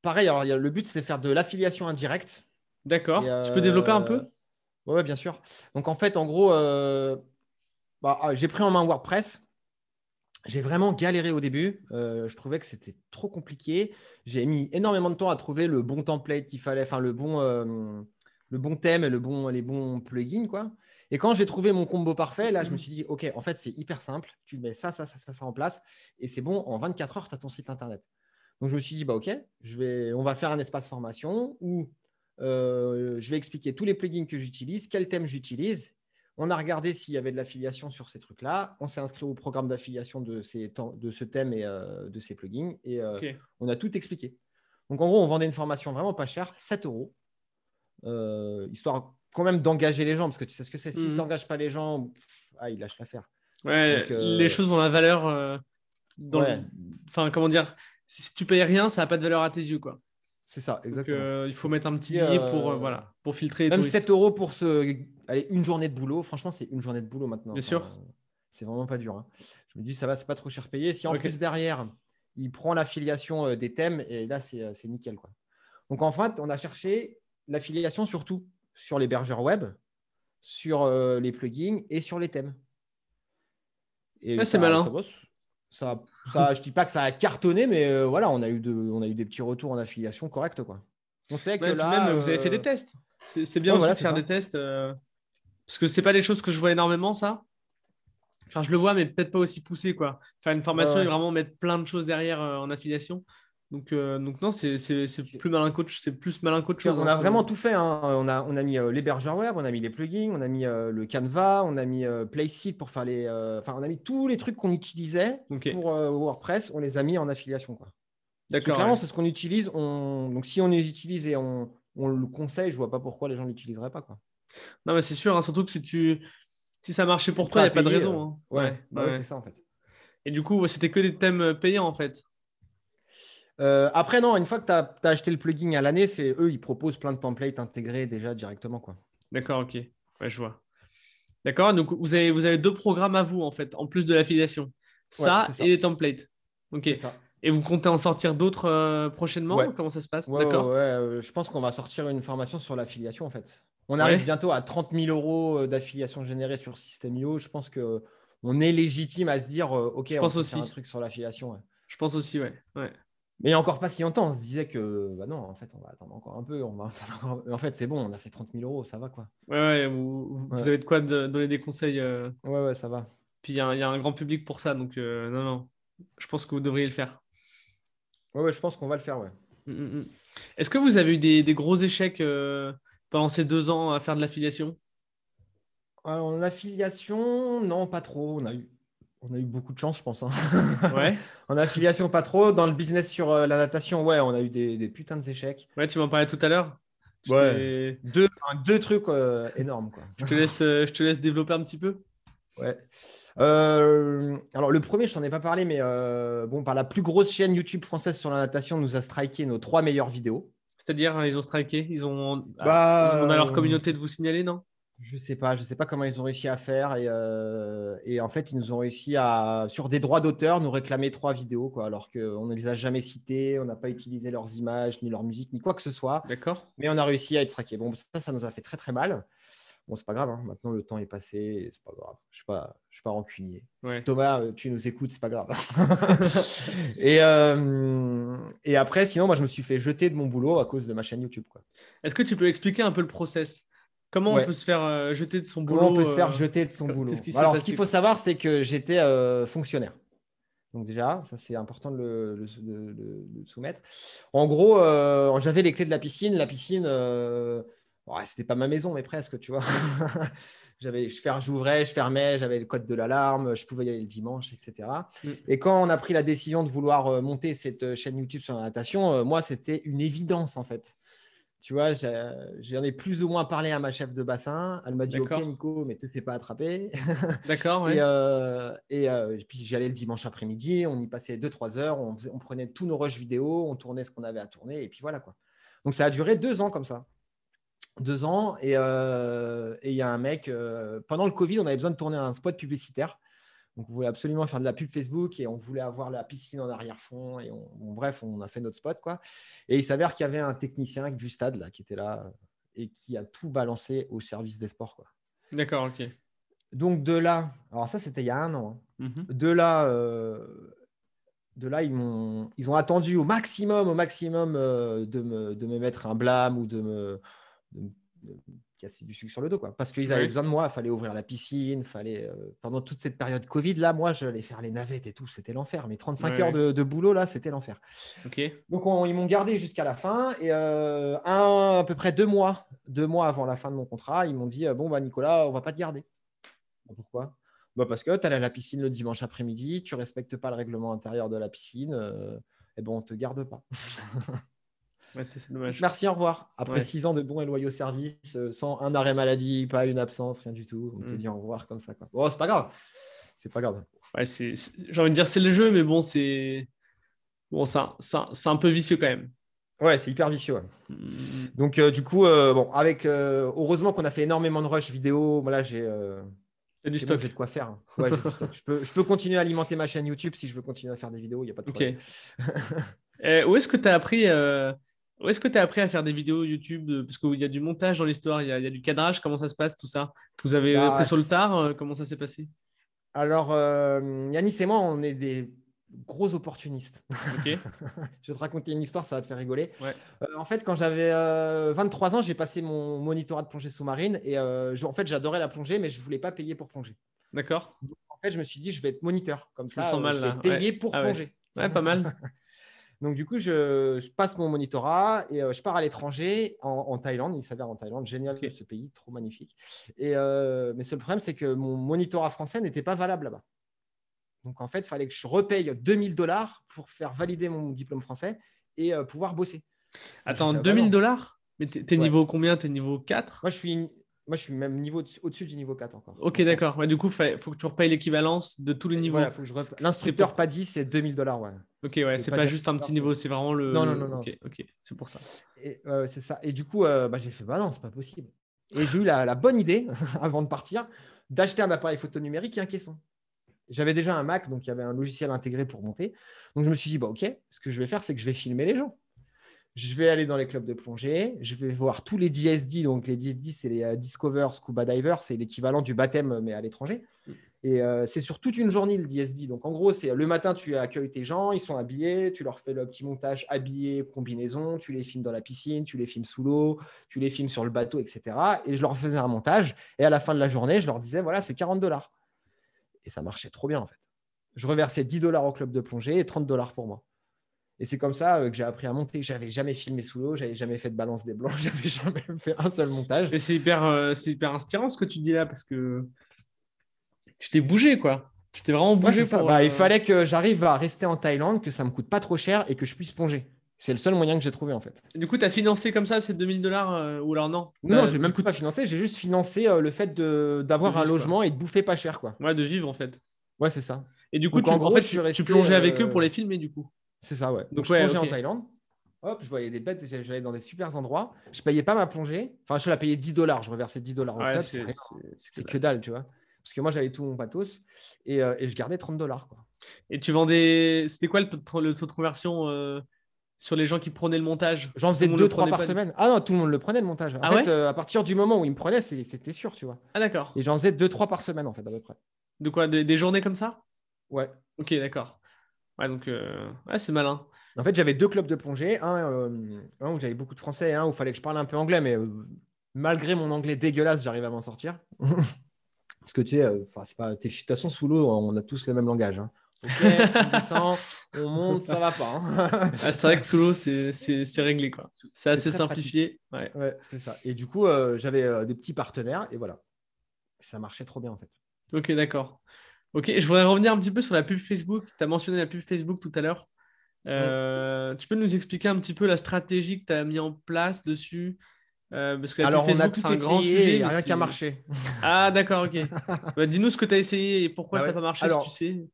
Pareil, alors le but, c'est de faire de l'affiliation indirecte. D'accord. Tu peux développer un peu? Ouais, bien sûr. Donc en fait, en gros, bah, ah, j'ai pris en main WordPress. J'ai vraiment galéré au début. Euh, je trouvais que c'était trop compliqué. J'ai mis énormément de temps à trouver le bon template qu'il fallait, enfin le bon, euh, le bon thème et le bon, les bons plugins. Quoi. Et quand j'ai trouvé mon combo parfait, là, je me suis dit, OK, en fait, c'est hyper simple. Tu mets ça, ça, ça, ça, ça en place et c'est bon. En 24 heures, tu as ton site internet. Donc, je me suis dit, bah, OK, je vais, on va faire un espace formation où euh, je vais expliquer tous les plugins que j'utilise, quel thème j'utilise. On a regardé s'il y avait de l'affiliation sur ces trucs-là. On s'est inscrit au programme d'affiliation de, ces temps- de ce thème et euh, de ces plugins. Et euh, on a tout expliqué. Donc, en gros, on vendait une formation vraiment pas chère, 7 euros, euh, histoire quand même d'engager les gens, parce que tu sais ce que c'est. Si Mhm. tu n'engages pas les gens, pff, ah, il lâche l'affaire. Ouais, les choses ont la valeur. dans Enfin, comment dire si tu payes rien, ça n'a pas de valeur à tes yeux, quoi. C'est ça, exactement. il faut mettre un petit billet pour, voilà, pour filtrer. Même 7 euros pour ce... Allez, une journée de boulot. Franchement, c'est une journée de boulot maintenant. Bien sûr. C'est vraiment pas dur. Hein. Je me dis, ça va, c'est pas trop cher payé. Si en plus derrière, il prend l'affiliation des thèmes, et là, c'est nickel. Quoi. Donc en fait, on a cherché l'affiliation surtout sur l'hébergeur web, sur euh, les plugins et sur les thèmes. Et c'est malin. Ça, ça, je dis pas que ça a cartonné, mais euh, voilà, on a, eu de, on a eu des petits retours en affiliation corrects. Quoi. On sait que là. vous avez fait des euh, tests. C'est bien aussi de faire des tests. Parce que c'est pas des choses que je vois énormément, ça. Enfin, je le vois, mais peut-être pas aussi poussé. Quoi. Faire une formation et vraiment mettre plein de choses derrière en affiliation. Donc, euh, donc non, c'est plus malin coach, c'est plus malin coach. On a vraiment tout fait. Hein. On, a, on a mis euh, l'hébergeur web, on a mis les plugins, on a mis euh, le Canva, on a mis Playseat pour faire les. Enfin, on a mis tous les trucs qu'on utilisait pour WordPress, on les a mis en affiliation. D'accord. Clairement, c'est ce qu'on utilise. On... Donc, si on les utilise et on, on le conseille, je vois pas pourquoi les gens ne l'utiliseraient pas. Quoi. Non, mais c'est sûr, hein, surtout que si, tu... si ça marchait pour toi, il n'y a pas de raison. Hein. Ouais, bah ouais, c'est ça en fait. Et du coup, c'était que des thèmes payants en fait. Euh, après, non, une fois que tu as, acheté le plugin à l'année, c'est eux, ils proposent plein de templates intégrés déjà directement. quoi. D'accord, ok. Ouais, je vois. D'accord, donc vous avez, vous avez deux programmes à vous, en fait, en plus de l'affiliation. Ça, et les templates. Ok. Ça. Et vous comptez en sortir d'autres euh, prochainement Comment ça se passe D'accord. Ouais, euh, je pense qu'on va sortir une formation sur l'affiliation, en fait. On arrive bientôt à 30 000 euros d'affiliation générée sur System.io. Je pense que on est légitime à se dire, OK, je on pense aussi. faire un truc sur l'affiliation. Je pense aussi, ouais. ouais. Mais encore pas si longtemps, on se disait que bah non, en fait, on va attendre encore un peu. On va En fait, c'est bon, on a fait 30 000 euros, ça va quoi. Ouais, ouais vous, avez de quoi donner des conseils. Euh. Ouais, ouais, ça va. Puis il y, a un grand public pour ça, donc euh, non, non, je pense que vous devriez le faire. Ouais, ouais je pense qu'on va le faire, ouais. Mmh, mmh, mmh. Est-ce que vous avez eu des, gros échecs euh, pendant ces deux ans à faire de l'affiliation? Alors, l'affiliation, non, pas trop. On a eu on a eu beaucoup de chance, je pense. Hein. Ouais. en affiliation, pas trop. Dans le business sur euh, la natation, ouais, on a eu des, putains d'échecs. Ouais, tu m'en parlais tout à l'heure. Ouais. Deux, deux trucs euh, énormes. Quoi. je, te laisse, je te laisse développer un petit peu. Ouais. Alors, le premier, je t'en ai pas parlé, mais bon, par la plus grosse chaîne YouTube française sur la natation, nous a striké nos trois meilleures vidéos. C'est-à-dire, ils ont striké Ils ont, bah, ils ont leur communauté de vous signaler, non? je sais pas, je sais pas comment ils ont réussi à faire euh, et, en fait ils nous ont réussi à sur des droits d'auteur nous réclamer trois vidéos quoi, alors qu'on ne les a jamais citées, on n'a pas utilisé leurs images ni leur musique ni quoi que ce soit. D'accord. Mais on a réussi à être traqué. Bon ça ça nous a fait très très mal. Bon c'est pas grave, hein. maintenant le temps est passé, c'est pas grave. Je suis pas je suis pas rancunier. Si Thomas euh, tu nous écoutes c'est pas grave. et euh, et après sinon moi je me suis fait jeter de mon boulot à cause de ma chaîne YouTube quoi. Est-ce que tu peux expliquer un peu le process? Comment on peut se faire euh, jeter de son boulot Comment on peut se faire jeter de son boulot? Alors, ce qu'il faut savoir, c'est que j'étais fonctionnaire. Donc déjà, ça c'est important de le, soumettre. En gros, j'avais les clés de la piscine. La piscine, ouais, c'était pas ma maison, mais presque, tu vois. j'avais, j'ouvrais, je fermais, j'avais le code de l'alarme, je pouvais y aller le dimanche, etc. Mm. Et quand on a pris la décision de vouloir monter cette chaîne YouTube sur la natation, moi c'était une évidence en fait. Tu vois, j'en ai plus ou moins parlé à ma chef de bassin. Elle m'a dit Ok, Nico, mais te fais pas attraper. D'accord. et, euh, euh, et, puis j'allais le dimanche après-midi. On y passait 2-3 heures. On, on, prenait tous nos rushs vidéo. On tournait ce qu'on avait à tourner. Et puis voilà quoi. Donc ça a duré deux ans comme ça. Deux ans. Et euh, il y a un mec. pendant le Covid, on avait besoin de tourner un spot publicitaire. Donc, on voulait absolument faire de la pub Facebook et on voulait avoir la piscine en arrière-fond. Et bref, on a fait notre spot. quoi. Et il s'avère qu'il y avait un technicien du stade là, qui était là et qui a tout balancé au service des sports. quoi. D'accord, ok. Donc, de là, alors ça, c'était il y a un an. Hein. Mhm. De là, euh, de là ils, m'ont, ils ont attendu au maximum, au maximum euh, de, me, de me mettre un blâme ou de me, casser du sucre sur le dos, quoi. Parce qu'ils avaient besoin de moi, il fallait ouvrir la piscine, fallait euh, pendant toute cette période Covid là, moi je j'allais faire les navettes et tout, c'était l'enfer. Mais 35 heures de, boulot là, c'était l'enfer. Ok. Donc ils m'ont gardé jusqu'à la fin et euh, un, à peu près deux mois, deux mois avant la fin de mon contrat, ils m'ont dit euh, bon bah Nicolas, on va pas te garder. Pourquoi? Bah parce que tu allais à la piscine le dimanche après-midi, tu respectes pas le règlement intérieur de la piscine, et bon on te garde pas. Ouais, c'est dommage. Merci, au revoir. Après six ans de bons et loyaux services, euh, sans un arrêt maladie, pas une absence, rien du tout. On te mm. dit au revoir comme ça. Quoi. Bon, c'est pas grave. C'est pas grave. Ouais, c'est, j'ai envie de dire c'est le jeu, mais bon, c'est bon, ça, ça, c'est un peu vicieux quand même. Ouais, c'est hyper vicieux. Mm. Donc, euh, du coup, euh, bon, avec heureusement qu'on a fait énormément de rush vidéo. Voilà, j'ai du stock. j'ai de quoi faire. je, peux, je, peux, continuer à alimenter ma chaîne YouTube si je veux continuer à faire des vidéos. Il n'y a pas de problème. où est-ce que tu as appris où est-ce que tu as appris à faire des vidéos YouTube Parce qu'il y a du montage dans l'histoire, il, y, a du cadrage. Comment ça se passe tout ça? Vous avez bah, pris sur le tard euh, Comment ça s'est passé? Alors, euh, Yanis et moi, on est des gros opportunistes. je vais te raconter une histoire, ça va te faire rigoler. Euh, en fait, quand j'avais 23 ans, j'ai passé mon monitorat de plongée sous-marine et en fait, j'adorais la plongée, mais je ne voulais pas payer pour plonger. D'accord. En fait, je me suis dit, je vais être moniteur. Comme ça, je vais payer pour ah plonger. ouais, pas mal. Donc, du coup, je, passe mon monitorat et euh, je pars à l'étranger, en, Thaïlande. Il s'avère en Thaïlande, génial ce pays, trop magnifique. Et, euh, mais seul problème, c'est que mon monitorat français n'était pas valable là-bas. Donc, en fait, il fallait que je repaye 2000 dollars pour faire valider mon diplôme français et euh, pouvoir bosser. Attends, 2000 dollars? Mais t'es niveau combien? T'es niveau 4 Moi, je suis moi, je suis même niveau au-dessus du niveau 4 encore. Ok, d'accord. Ouais, du coup, il faut que tu repayes l'équivalence de tous les niveaux. Voilà, L'instructeur pas dit, c'est 2000 dollars. Ouais. Ok, ouais, c'est pas, juste un petit niveau, c'est vraiment le. Non, non, non. non ok, c'est pour ça. Et, c'est ça. Et du coup, euh, bah, j'ai fait, bah non, c'est pas possible. Et j'ai eu la, bonne idée, avant de partir, d'acheter un appareil photo numérique et un caisson. J'avais déjà un Mac, donc il y avait un logiciel intégré pour monter. Donc je me suis dit, bah, ok, ce que je vais faire, c'est que je vais filmer les gens je vais aller dans les clubs de plongée, je vais voir tous les DSD. Donc, les DSD, c'est les euh, Discover Scuba Diver, c'est l'équivalent du baptême, mais à l'étranger. Et euh, c'est sur toute une journée le DSD. Donc, en gros, c'est le matin, tu accueilles tes gens, ils sont habillés, tu leur fais le petit montage habillé, combinaison, tu les filmes dans la piscine, tu les filmes sous l'eau, tu les filmes sur le bateau, etc. Et je leur faisais un montage. Et à la fin de la journée, je leur disais, voilà, c'est 40 dollars. Et ça marchait trop bien, en fait. Je reversais 10 dollars au club de plongée et 30 dollars pour moi. Et c'est comme ça euh, que j'ai appris à monter. J'avais jamais filmé sous l'eau, j'avais jamais fait de balance des blancs, j'avais jamais fait un seul montage. Et c'est hyper, euh, c'est hyper inspirant ce que tu dis là parce que tu t'es bougé quoi. Tu t'es vraiment bougé. pour, bah, Il euh, fallait que j'arrive à rester en Thaïlande, que ça me coûte pas trop cher et que je puisse plonger. C'est le seul moyen que j'ai trouvé en fait. du coup, tu as financé comme ça ces 2000 dollars ou alors non? Non, j'ai même pas financé, j'ai juste financé le fait d'avoir un logement et de bouffer pas cher quoi. Ouais, de vivre en fait. Ouais, c'est ça. Et du coup, tu, en, fait, tu, plongeais avec eux pour les filmer du coup c'est ça, ouais. Donc, je plongeais en Thaïlande. Hop, je voyais des bêtes, j'allais dans des super endroits. Je payais pas ma plongée. Enfin, je la payais 10 dollars. Je reversais 10 dollars au club. C'est que dalle, tu vois. Parce que moi, j'avais tout mon pathos et, euh, et, je gardais 30 dollars. Et tu vendais. C'était quoi le taux, le taux de conversion euh, sur les gens qui prenaient le montage? J'en faisais 2-3 par semaine. Ah non, tout le monde le prenait le montage. En ah fait, euh, à partir du moment où ils me prenaient, c'était sûr, tu vois. Ah d'accord. Et j'en faisais 2-3 par semaine, en fait, à peu près. De quoi? Des, des journées comme ça? Ouais. Ok, d'accord. Ouais, donc, euh, ouais, c'est malin. En fait, j'avais deux clubs de plongée. Un, euh, où j'avais beaucoup de français, un où il fallait que je parle un peu anglais, mais euh, malgré mon anglais dégueulasse, j'arrive à m'en sortir. Parce que tu sais, c'est pas. De toute façon, sous l'eau, on a tous le même langage. Hein. Ok, on descend, on monte, ça va pas. Hein. Ah, c'est vrai que sous l'eau, c'est réglé. quoi. C'est assez simplifié. Ouais. ouais c'est ça. Et du coup, j'avais des petits partenaires et voilà. Ça marchait trop bien en fait. Ok, d'accord. Ok, je voudrais revenir un petit peu sur la pub Facebook. Tu as mentionné la pub Facebook tout à l'heure. Euh, tu peux nous expliquer un petit peu la stratégie que tu as mis en place dessus? Euh, parce que Alors, on a tout un grand sujet. Il n'y a rien qui a marché. Ah, d'accord, ok. Bah, dis-nous ce que tu as essayé et pourquoi bah ça n'a pas marché, si tu sais.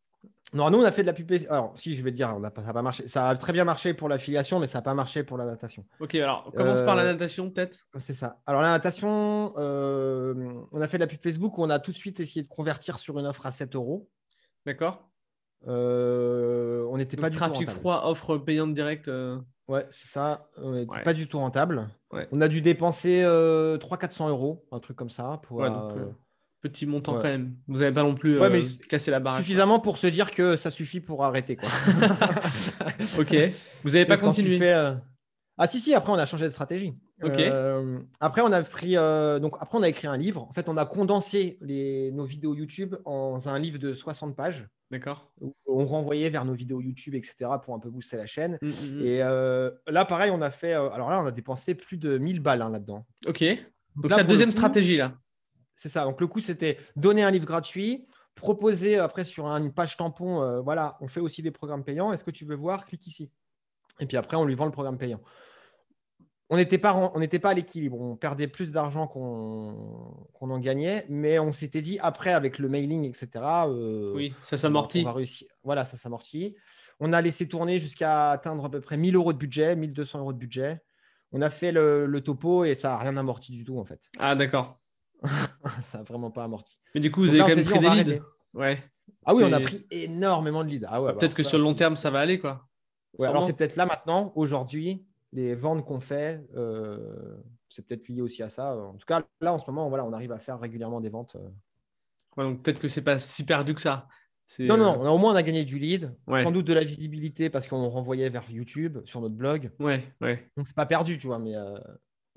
Non, nous, on a fait de la pub. Alors, si, je vais te dire, on a, ça n'a pas marché. Ça a très bien marché pour l'affiliation, mais ça n'a pas marché pour la natation. Ok, alors, commence par la euh, natation, peut-être? C'est ça. Alors, la natation, euh, on a fait de la pub Facebook où on a tout de suite essayé de convertir sur une offre à 7 euros. D'accord. Euh, on n'était pas du trafic froid, offre payante directe. Ouais, c'est ça. On n'était pas du tout rentable. On a dû dépenser 300-400 euros, un truc comme ça. Pour, Petit montant quand même. Vous n'avez pas non plus ouais, euh, cassé la barre. Suffisamment pour se dire que ça suffit pour arrêter. Quoi. ok. Vous n'avez pas continué euh, Ah si, si, après on a changé de stratégie. Ok. Euh, après, on a pris, donc, après, on a écrit un livre. En fait, on a condensé les, nos vidéos YouTube en un livre de 60 pages. D'accord. On renvoyait vers nos vidéos YouTube, etc., pour un peu booster la chaîne. Mmh, mmh, mmh. Et là, pareil, on a fait. alors là, on a dépensé plus de 1000 balles hein, là-dedans. Ok. Donc, c'est la deuxième stratégie là. C'est ça. Donc, le coup, c'était donner un livre gratuit, proposer après sur une page tampon, euh, voilà, on fait aussi des programmes payants. Est-ce que tu veux voir? Clique ici. Et puis après, on lui vend le programme payant. on n'était pas, on pas à l'équilibre. On perdait plus d'argent qu'on en gagnait, mais on s'était dit après avec le mailing, etc. euh, Oui, ça on s'amortit. Voilà, ça s'amortit. On a laissé tourner jusqu'à atteindre à peu près 1000 euros de budget, 1200 euros de budget. On a fait le, le topo et ça n'a rien amorti du tout en fait. Ah, d'accord. ça n'a vraiment pas amorti. Mais du coup, vous Donc avez là, quand même pris des leads. Ouais. Ah oui, on a pris énormément de leads. Ah ouais, bah Peut-être que ça, sur le long terme, ça va aller, quoi. Ouais, alors c'est peut-être là maintenant, aujourd'hui, les ventes qu'on fait, euh, c'est peut-être lié aussi à ça. En tout cas, là en ce moment, voilà, on arrive à faire régulièrement des ventes. euh. Ouais, donc peut-être que c'est pas si perdu que ça. Non, euh, non, on a- au moins on a gagné du lead, Ouais. sans doute de la visibilité parce qu'on renvoyait vers YouTube sur notre blog. Ouais, ouais. Donc c'est pas perdu, tu vois, mais euh,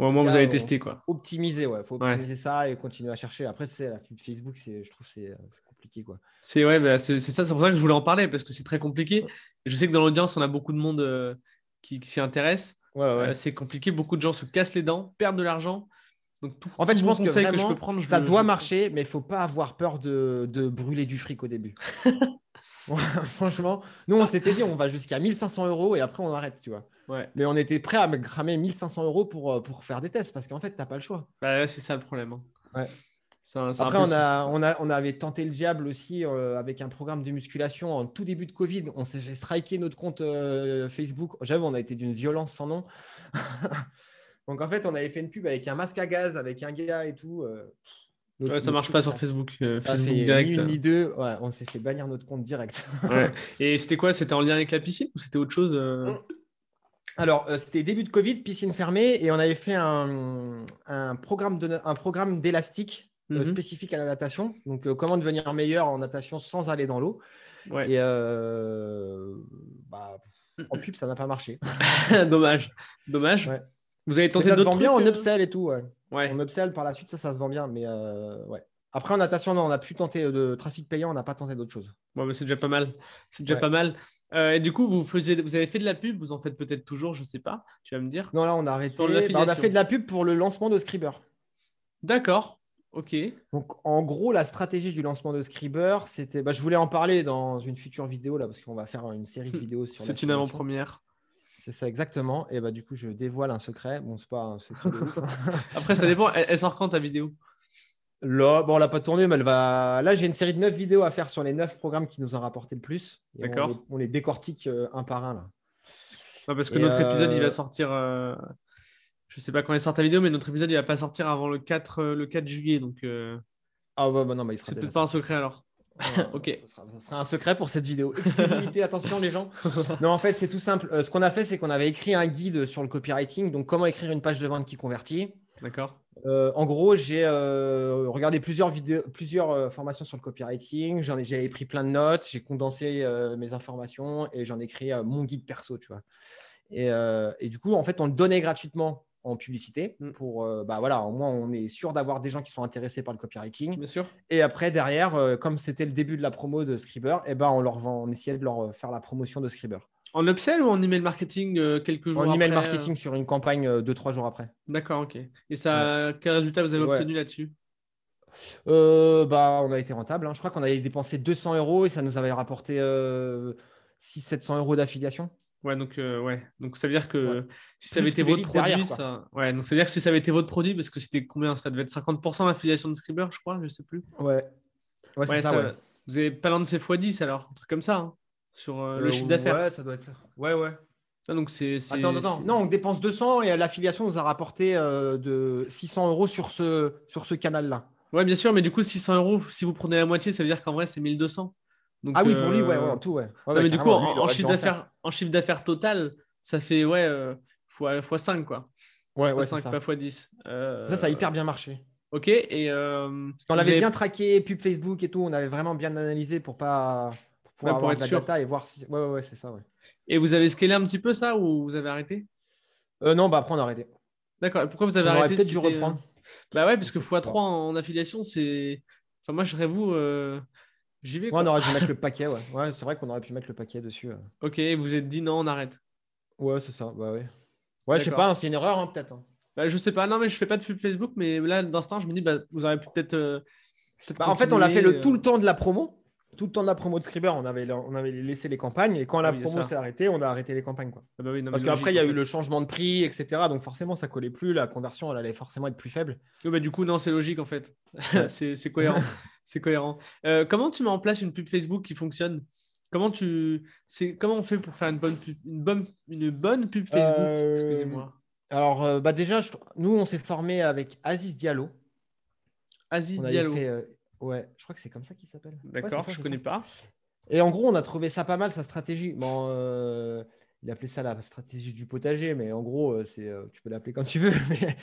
au moins, vous avez on- testé, quoi. optimiser, ouais, faut Ouais. optimiser ça et continuer à chercher. Après, tu sais, la pub Facebook, c'est, je trouve, que c'est, euh, c'est compliqué, quoi. C'est ouais, bah, c'est ça, c'est pour ça que je voulais en parler parce que c'est très compliqué. Je sais que dans l'audience, on a beaucoup de monde euh, qui, qui s'y intéresse. Ouais. Euh, c'est compliqué, beaucoup de gens se cassent les dents, perdent de l'argent. Donc tout, En fait, tout je pense que je peux prendre, je ça doit je marcher, mais il faut pas avoir peur de, de brûler du fric au début. Franchement, nous, on s'était dit, on va jusqu'à 1500 euros et après, on arrête, tu vois. Ouais, Mais on était prêt à me cramer 1500 euros pour, euh, pour faire des tests parce qu'en fait, tu n'as pas le choix. Bah, c'est ça le problème. hein. Ouais. Un- Après, on, le a, souci. on, a, on avait tenté le diable aussi euh, avec un programme de musculation en tout début de Covid. On s'est fait striker notre compte euh, Facebook. J'avoue, on a été d'une violence sans nom. Donc, en fait, on avait fait une pub avec un masque à gaz, avec un gars et tout. euh, notre- Ouais, ça marche pas sur Facebook, euh, Facebook direct. Ni une ni deux. Ouais, on s'est fait bannir notre compte direct. Ouais. Et c'était quoi C'était en lien avec la piscine ou c'était autre chose euh Alors, euh, c'était début de Covid, piscine fermée, et on avait fait un, un programme de- un programme d'élastique Mhm. spécifique à la natation. Donc, comment devenir meilleur en natation sans aller dans l'eau. Ouais. Et bah, en pub, ça n'a pas marché. Dommage. Dommage. Vous avez tenté ça se d'autres vend bien trucs, en euh upsell et tout. Ouais. Ouais. En upsell, par la suite, ça, ça se vend bien. Mais euh, ouais. Après, en natation, non, on n'a plus tenté de trafic payant, on n'a pas tenté d'autres choses. Ouais, mais c'est déjà pas mal. C'est déjà Ouais. pas mal. Euh, et du coup, vous, faisiez, vous avez fait de la pub, vous en faites peut-être toujours, je sais pas. Tu vas me dire. Non, là, on a arrêté. Bah, on a fait de la pub pour le lancement de Scriber. D'accord. Ok. Donc, en gros, la stratégie du lancement de Scriber, c'était. Bah, je voulais en parler dans une future vidéo, là, parce qu'on va faire une série de vidéos sur C'est une avant-première. C'est ça, exactement. Et bah, du coup, je dévoile un secret. Bon, c'est pas un secret. de ouf. Après, ça dépend. Elle, elle sort quand ta vidéo? Là, bon, on l'a pas tournée, mais elle va. Là, j'ai une série de 9 vidéos à faire sur les 9 programmes qui nous ont rapporté le plus. On D'accord. On, les décortique euh, un par un, là. Ouais, Parce que Et, notre épisode, il euh, va sortir. euh, Je sais pas quand il sort ta vidéo, mais notre épisode, il va pas sortir avant le 4, euh, le 4 juillet. Donc, euh, Ah, ouais, bah non, mais il sera c'est peut-être pas un secret alors. Ok. Ce sera, ce sera un secret pour cette vidéo. Exclusivité, attention, les gens. Non, en fait, c'est tout simple. Euh, ce qu'on a fait, c'est qu'on avait écrit un guide sur le copywriting. Donc, comment écrire une page de vente qui convertit. D'accord. Euh, en gros, j'ai euh, regardé plusieurs vidéos, plusieurs formations sur le copywriting. J'en ai, j'avais pris plein de notes, j'ai condensé mes informations et j'en ai créé mon guide perso, tu vois. Et, et du coup, en fait, on le donnait gratuitement en publicité Mm. pour, euh, bah voilà, au moins on est sûr d'avoir des gens qui sont intéressés par le copywriting. Bien sûr. Et après, derrière, euh, comme c'était le début de la promo de Scriber, eh ben, on leur vend, on essayait de leur euh, faire la promotion de Scriber. En upsell ou en email marketing euh, quelques jours En email marketing sur une campagne euh, deux, trois jours après. D'accord, ok. Et ça, quel résultat vous avez Ouais. obtenu là-dessus? Bah, on a été rentable. hein. Je crois qu'on avait dépensé 200 euros et ça nous avait rapporté euh, 600-700 euros d'affiliation. Ouais, donc euh, ouais. Donc ça veut dire que Ouais. si ça avait Plus été votre produit, derrière, ça. Ouais, donc ça veut dire que si ça avait été votre produit, parce que c'était combien? Ça devait être 50% d'affiliation de Scriber, je crois, je sais plus. Ouais. Ouais, c'est Ouais, ça, ça- ouais. Vous avez pas loin de fait x10 alors, un truc comme ça, hein, sur euh, le Euh, chiffre d'affaires. Ouais, ça doit être ça. Ouais, ouais. Ça, donc c'est. Attends, attends. Non, on dépense 200 et l'affiliation nous a rapporté euh, de 600 euros sur ce, sur ce canal-là. Ouais, bien sûr, mais du coup, 600 euros, si vous prenez la moitié, ça veut dire qu'en vrai, c'est 1200. Donc, Ah oui, pour lui, euh, ouais, ouais, en tout, ouais. Ouais, non, ouais, mais du coup, lui, en, chiffre d'affaires, en chiffre d'affaires total, ça fait ouais, euh, fois, fois 5, quoi. Ouais, Fois ouais, c'est 5, ça. pas fois 10. Euh, Ça, ça a hyper bien marché. Ok, et. euh, On l'avait bien traqué, pub Facebook et tout. On avait vraiment bien analysé pour pas pour pouvoir Ouais, pour avoir être de la sûr. data et voir si. Ouais, ouais, ouais, c'est ça, ouais. Et vous avez scalé un petit peu ça ou vous avez arrêté? Euh, non, bah après, on a arrêté. D'accord. Et pourquoi vous On avez aurait arrêté peut-être si dû reprendre. Bah ouais, parce que x3 en affiliation, c'est. Enfin, moi, je serais vous, euh, j'y vais. Ouais, on aurait dû mettre le paquet, ouais. Ouais, c'est vrai qu'on aurait pu mettre le paquet dessus. Ok, vous êtes dit non, on arrête. Ouais, c'est ça. Bah ouais. Ouais, je sais D'accord. pas, hein, c'est une erreur, hein, peut-être. hein. Bah, je sais pas, non, mais je fais pas de pub Facebook, mais là, d'instinct, je me dis, bah, vous aurez pu peut-être. euh, peut-être Bah, en fait, on l'a fait continuer, le, tout euh, le temps de la promo. tout le temps de la promo de Scriber, on avait, on avait laissé les campagnes. Et quand la oui, promo ça. s'est arrêtée, on a arrêté les campagnes. Quoi. Ah bah oui, non, Parce mais qu'après, il y a logique, eu le changement de prix, etc. Donc forcément, ça collait plus. La conversion, elle allait forcément être plus faible. Oui, bah, du coup, non, c'est logique en fait. c'est c'est cohérent. c'est cohérent. Euh, comment tu mets en place une pub Facebook qui fonctionne? Comment tu, c'est comment on fait pour faire une bonne pub, une bonne, une bonne pub Facebook? Euh, Excusez-moi. Alors, euh, bah déjà, je- nous, on s'est formé avec Aziz Diallo. Aziz On Diallo. fait, Ouais, je crois que c'est comme ça qu'il s'appelle. Ouais, D'accord, ça, je connais ça. pas. Et en gros, on a trouvé ça pas mal, sa stratégie. Bon, il appelait ça la stratégie du potager, mais en gros, c'est, tu peux l'appeler comme tu veux. Mais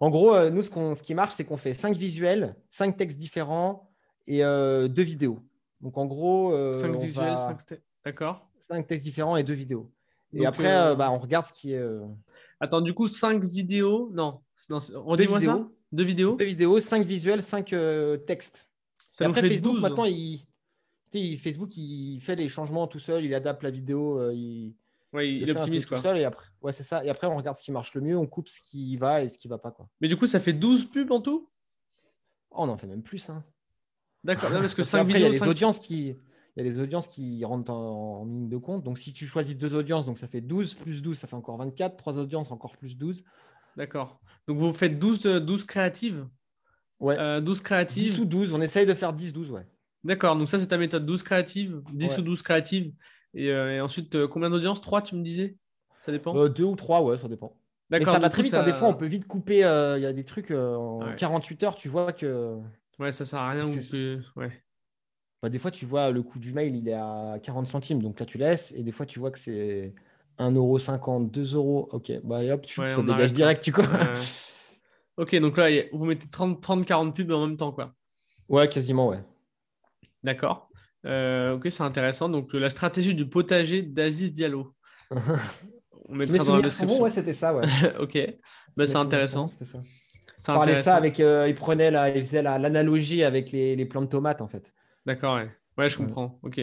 en gros, nous, ce, ce qui marche, c'est qu'on fait cinq visuels, cinq textes différents et euh, deux vidéos. Donc, en gros, euh, 5 on visuels, va- 5 D'accord. cinq textes différents et deux vidéos. Et après, euh, euh, bah, on regarde ce qui est. Attends, du coup, 5 vidéos. Non, non deux redis-moi ça? Deux vidéos? Deux vidéos, cinq visuels, cinq textes. Ça Et nous après, Facebook, 12. maintenant, il, Facebook, il fait les changements tout seul, il adapte la vidéo, il, Ouais, il optimise tout quoi. seul. Et après, ouais, c'est ça. Et après, on regarde ce qui marche le mieux, on coupe ce qui va et ce qui va pas. Quoi. Mais du coup, ça fait 12 pubs en tout? Oh, on en fait même plus. Hein. D'accord. Parce que Parce 5 qu'après, il y a vidéos. les cinq- audiences qui. Il y a les audiences qui rentrent en, en ligne de compte. Donc, si tu choisis deux audiences, donc ça fait 12 plus 12, ça fait encore 24. Trois audiences, encore plus 12. D'accord. Donc vous faites 12, euh, 12 créatives? Ouais. Euh, 12 10 créatives. ou 12. On essaye de faire 10-12, ouais. D'accord. Donc ça, c'est ta méthode 12 créatives, 10 Ouais. ou 12 créatives. Et, euh, et ensuite, euh, combien d'audience 3, tu me disais? Ça dépend? Euh, deux ou trois, ouais, ça dépend. Mais D'accord. ça va très vite. hein. ça- Des fois, on peut vite couper. euh, Il y a des trucs euh, en Ouais. 48 heures, tu vois que. Ouais, ça sert à rien. Ou que Ouais. Bah, des fois, tu vois le coût du mail, il est à 40 centimes. Donc là, tu laisses. Et des fois, tu vois que c'est 1,50€, 2 euros. Ok, bah, allez, hop, tu- Ouais, ça dégage arrête. direct. Tu quoi. Ouais. Ok, donc là, vous mettez 30, 30, 40 pubs en même temps, quoi. Ouais, quasiment, ouais. D'accord. Euh, ok, c'est intéressant. Donc, euh, la stratégie du potager d'Aziz Diallo. On mettra dans la description. bons, ouais, c'était ça, ouais. ok, Bah, c'est intéressant. ça. Parlait ça avec. euh, il prenait la, il faisait la- l'analogie avec les, les plants de tomates, en fait. D'accord, ouais. Ouais, je comprends. Ok.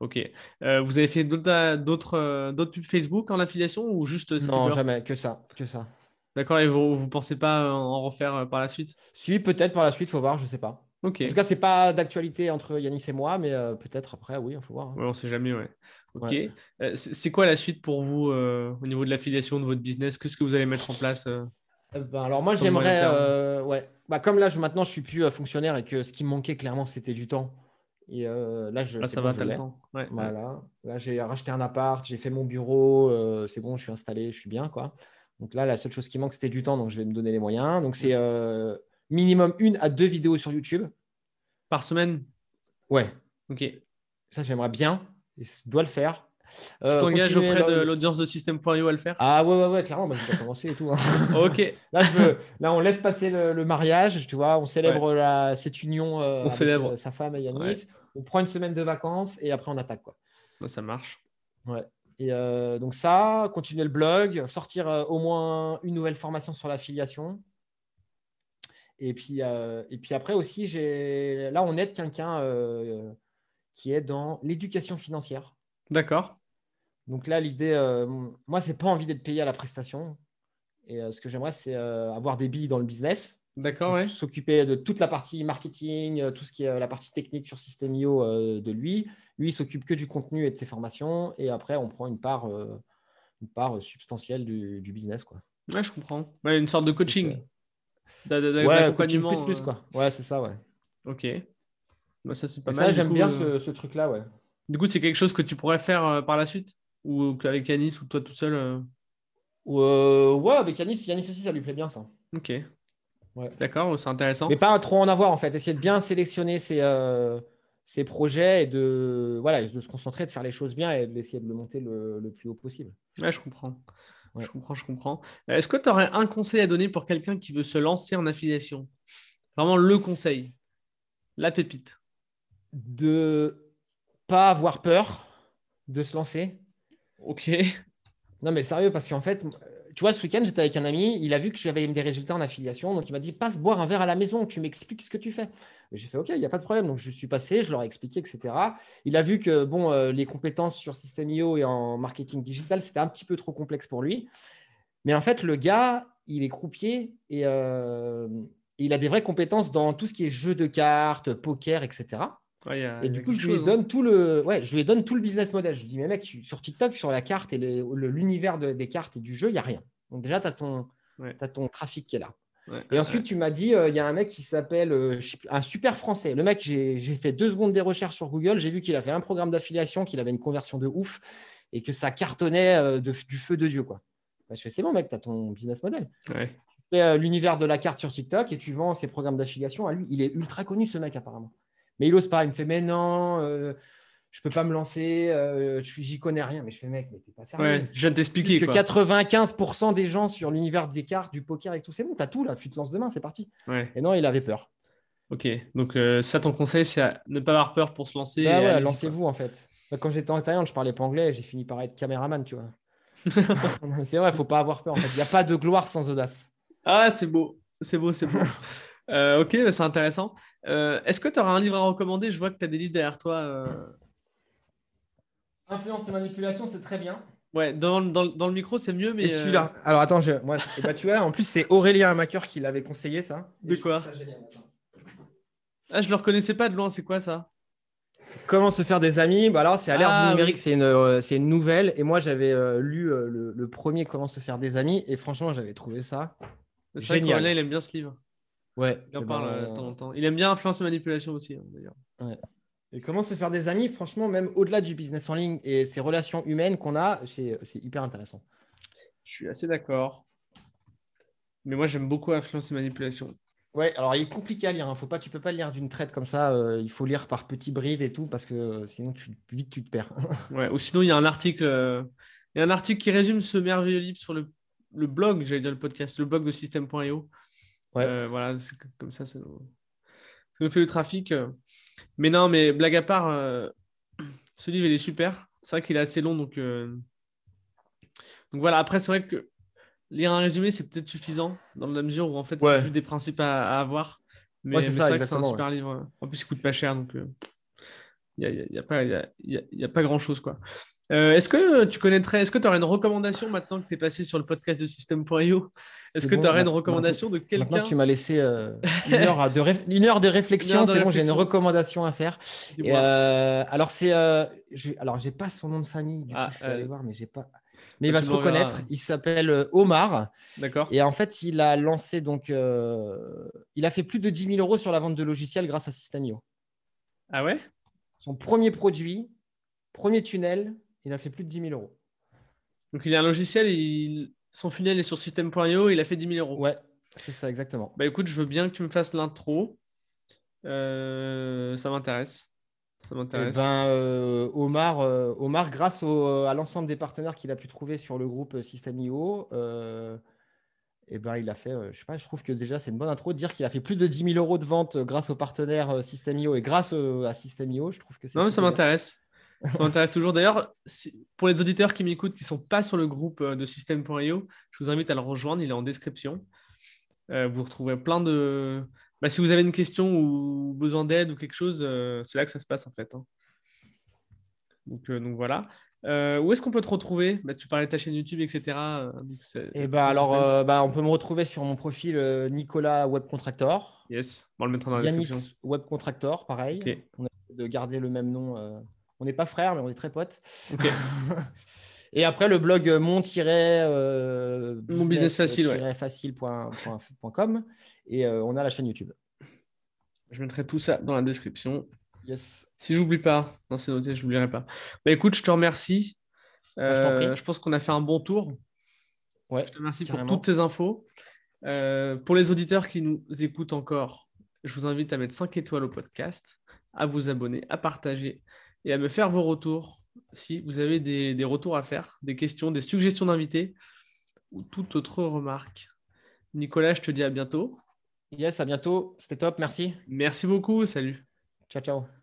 Ok. Euh, vous avez fait d'autres d'autres euh, d'autres pubs Facebook en affiliation ou juste Non, jamais, que ça, que ça. D'accord, et vous vous pensez pas en refaire par la suite? Si, peut-être par la suite, faut voir, je sais pas. Ok. En tout cas, c'est pas d'actualité entre Yanis et moi, mais euh, peut-être après, oui, il faut voir. hein. Ouais, on sait jamais, ouais. Ok. Ouais. Euh, c'est quoi la suite pour vous euh, au niveau de l'affiliation de votre business? Qu'est-ce que vous allez mettre en place ben, alors moi j'aimerais, euh, ouais, bah, comme là je, maintenant je suis plus euh, fonctionnaire et que ce qui me manquait clairement c'était du temps. Et euh, là je, Là, c'est ça bon, va, je le l'ai. temps. Ouais, ouais. Voilà. Là j'ai racheté un appart, j'ai fait mon bureau, euh, c'est bon, je suis installé, je suis bien quoi. Donc là la seule chose qui manque c'était du temps, donc je vais me donner les moyens. Donc c'est euh, minimum une à deux vidéos sur YouTube. Par semaine? Ouais, Ok. Ça j'aimerais bien, et je dois le faire. Euh, t'engages continuer auprès de l'audience de System.io à le faire? Ah ouais ouais ouais clairement, moi, j'ai commencé et tout. hein. Ok. Là, je veux- là, on laisse passer le, le mariage, tu vois, on célèbre la, cette union euh, avec célèbre. euh, sa femme et Yanis. Ouais. On prend une semaine de vacances et après on attaque. Quoi. Bah, ça marche. Et euh, donc ça, continuer le blog, sortir euh, au moins une nouvelle formation sur l'affiliation. Et puis, euh, et puis après aussi, j'ai là, on aide quelqu'un qui est dans l'éducation financière. D'accord. Donc là, l'idée, euh, moi, c'est pas envie d'être payé à la prestation. Et euh, ce que j'aimerais, c'est euh, avoir des billes dans le business. D'accord, ouais. s'occuper de toute la partie marketing, euh, tout ce qui est la partie technique sur System.io de lui. Lui, il s'occupe que du contenu et de ses formations. Et après, on prend une part, une part substantielle du, du business. Quoi. Ouais, je comprends. Ouais, une sorte de coaching. Ouais, coaching plus plus. Quoi. Ouais, c'est ça, ouais. Ok. Bah, ça, c'est pas Et mal. ça, j'aime bien ce, ce truc-là, ouais. Du coup, c'est quelque chose que tu pourrais faire par la suite? Ou avec Yanis ou toi tout seul euh, euh, ouais, avec Yanis, Yanis aussi, ça lui plaît bien, ça. Ok. Ouais. D'accord, c'est intéressant. Mais pas trop en avoir, en fait. Essayer de bien sélectionner ses, euh, ses projets et de, voilà, de se concentrer, de faire les choses bien et d'essayer de le monter le, le plus haut possible. Ouais, je comprends. Ouais. Je comprends, je comprends. Est-ce que tu aurais un conseil à donner pour quelqu'un qui veut se lancer en affiliation? Vraiment le conseil. La pépite. De pas avoir peur de se lancer. Ok. Non, mais sérieux, parce qu'en fait, tu vois, ce week-end, j'étais avec un ami, il a vu que j'avais des résultats en affiliation, donc il m'a dit passe boire un verre à la maison, tu m'expliques ce que tu fais. J'ai fait OK, il n'y a pas de problème. Donc je suis passé, je leur ai expliqué, etc. Il a vu que bon, euh, les compétences sur System.io et en marketing digital, c'était un petit peu trop complexe pour lui. Mais en fait, le gars, il est croupier et euh, il a des vraies compétences dans tout ce qui est jeu de cartes, poker, etc. et du coup, je lui, donne tout le, ouais, je lui donne tout le business model. Je lui dis, mais mec, sur TikTok, sur la carte et l'univers des cartes et du jeu, il n'y a rien. Donc déjà, tu as, ton, as ton trafic qui est là. et ensuite, tu m'as dit, euh, il y a un mec qui s'appelle euh, un super français. Le mec, j'ai fait deux secondes des recherches sur Google. J'ai vu qu'il a fait un programme d'affiliation, qu'il avait une conversion de ouf et que ça cartonnait euh, du feu de Dieu. Quoi. Bah, je fais, c'est bon, mec, tu as ton business model. Tu fais l'univers de la carte sur TikTok et tu vends ses programmes d'affiliation à lui. Il est ultra connu, ce mec, apparemment. Mais il n'ose pas. Il me fait, mais non, euh, je peux pas me lancer, euh, j'y connais rien. Mais je fais, mec, mais t'es pas sérieux. Ouais, je viens de t'expliquer. que 95% des gens sur l'univers des cartes, du poker et tout, c'est bon, tu as tout là, tu te lances demain, c'est parti. Et non, il avait peur. Ok, donc euh, ça, ton conseil, c'est ne pas avoir peur pour se lancer. Bah ouais, lancez-vous en fait. Bah, quand j'étais en Thaïlande, je parlais pas anglais, j'ai fini par être caméraman, tu vois. c'est vrai, il faut pas avoir peur en fait. Il n'y a pas de gloire sans audace. Ah, c'est beau, c'est beau, c'est beau. Euh, ok, c'est intéressant. Euh, est-ce que tu auras un livre à recommander? Je vois que tu as des livres derrière toi. Euh. Influence et manipulation, c'est très bien. Ouais, dans, le micro, c'est mieux, mais. Et celui-là. Alors attends, je... moi, eh ben, tu vois, en plus, c'est Aurélien Amaker qui l'avait conseillé, ça. De quoi? Ah, je le reconnaissais pas de loin, c'est quoi ça? Comment se faire des amis? Bah Alors, c'est à l'ère du ah, numérique, c'est une, une, nouvelle. Et moi, j'avais lu le, le, premier Comment se faire des amis. Et franchement, j'avais trouvé ça. Génial. il aime bien ce livre. Ouais. Il en parle euh, de temps en temps. Il aime bien influence et manipulation aussi, hein, d'ailleurs. Ouais. Et comment se faire des amis, franchement, même au-delà du business en ligne et ces relations humaines qu'on a, c'est hyper intéressant. Je suis assez d'accord. Mais moi, j'aime beaucoup influence et manipulation. Ouais, alors il est compliqué à lire. Hein. Faut pas, tu peux pas le lire d'une traite comme ça. Euh, il faut lire par petits brides et tout parce que euh, sinon, tu, vite, tu te perds. ouais, ou sinon, il y a un article, il y a un article qui résume ce merveilleux livre sur le, le blog, j'allais dire le podcast, le blog de System.io. Euh, voilà, comme ça, ça nous... fait le trafic. Mais non, mais blague à part, euh, ce livre, il est super. C'est vrai qu'il est assez long, donc, euh, donc voilà. Après, c'est vrai que lire un résumé, c'est peut-être suffisant dans la mesure où en fait, c'est juste des principes à, avoir. Mais, c'est vrai que c'est un super livre. En plus, il coûte pas cher, donc il n'y a, y a, pas, a, pas grand-chose. quoi. Euh, est-ce que tu connaîtrais, est-ce que tu aurais une recommandation maintenant que tu es passé sur le podcast de System.io Est-ce que tu aurais une recommandation de quelqu'un Maintenant que tu m'as laissé euh, une, heure de une, heure de réflexion, c'est bon, j'ai une recommandation à faire. Euh, alors, c'est. alors, j'ai pas son nom de famille, du ah, coup, je suis allé voir, mais j'ai pas. Mais il va se reconnaître. Il s'appelle Omar. D'accord. Et en fait, il a lancé donc. il a fait plus de 10 000 euros sur la vente de logiciels grâce à System.io. Ah ouais? Son premier produit, premier tunnel, il a fait plus de 10 000 euros. Donc il a un logiciel, il... son funnel est sur system.io, il a fait 10 000 euros. Ouais, c'est ça exactement. Bah écoute, je veux bien que tu me fasses l'intro. Euh, ça m'intéresse. Ça m'intéresse. Eh ben, euh, Omar, euh, Omar, grâce à l'ensemble des partenaires qu'il a pu trouver sur le groupe System.io, et eh ben, il a fait, je sais pas, je trouve que déjà c'est une bonne intro de dire qu'il a fait plus de 10 000 euros de vente grâce aux partenaires System.io et grâce à System.io. Je trouve que c'est. Non, mais ça m'intéresse. Ça m'intéresse toujours. D'ailleurs, pour les auditeurs qui m'écoutent, qui ne sont pas sur le groupe euh, de System.io, je vous invite à le rejoindre. Il est en description. Euh, vous retrouvez plein de. Bah, si vous avez une question ou besoin d'aide ou quelque chose, euh, c'est là que ça se passe en fait. Hein. Donc, donc, voilà. où est-ce qu'on peut te retrouver? Bah, Tu parlais de ta chaîne YouTube, etc. Et eh bah, alors, bah, on peut me retrouver sur mon profil Nicolas Web Contractor. Yes, on le mettra dans la description. Web Contractor, pareil. On a de garder le même nom on n'est pas frères, mais on est très potes. Et après, le blog mon euh, mon business facile, et euh, on a la chaîne YouTube. Je mettrai tout ça dans la description. Yes. Si j'oublie pas, non, c'est noté, je n'oublierai pas. Bah, écoute, je te remercie. Euh, je, pense qu'on a fait un bon tour. Ouais, je te remercie pour toutes ces infos. pour les auditeurs qui nous écoutent encore, je vous invite à mettre 5 étoiles au podcast, à vous abonner, à partager et à me faire vos retours si vous avez des, retours à faire, des questions, des suggestions d'invités ou toute autre remarque. Nicolas, je te dis à bientôt. Yes, à bientôt. C'était top. Merci. Merci beaucoup. Salut. Ciao, ciao.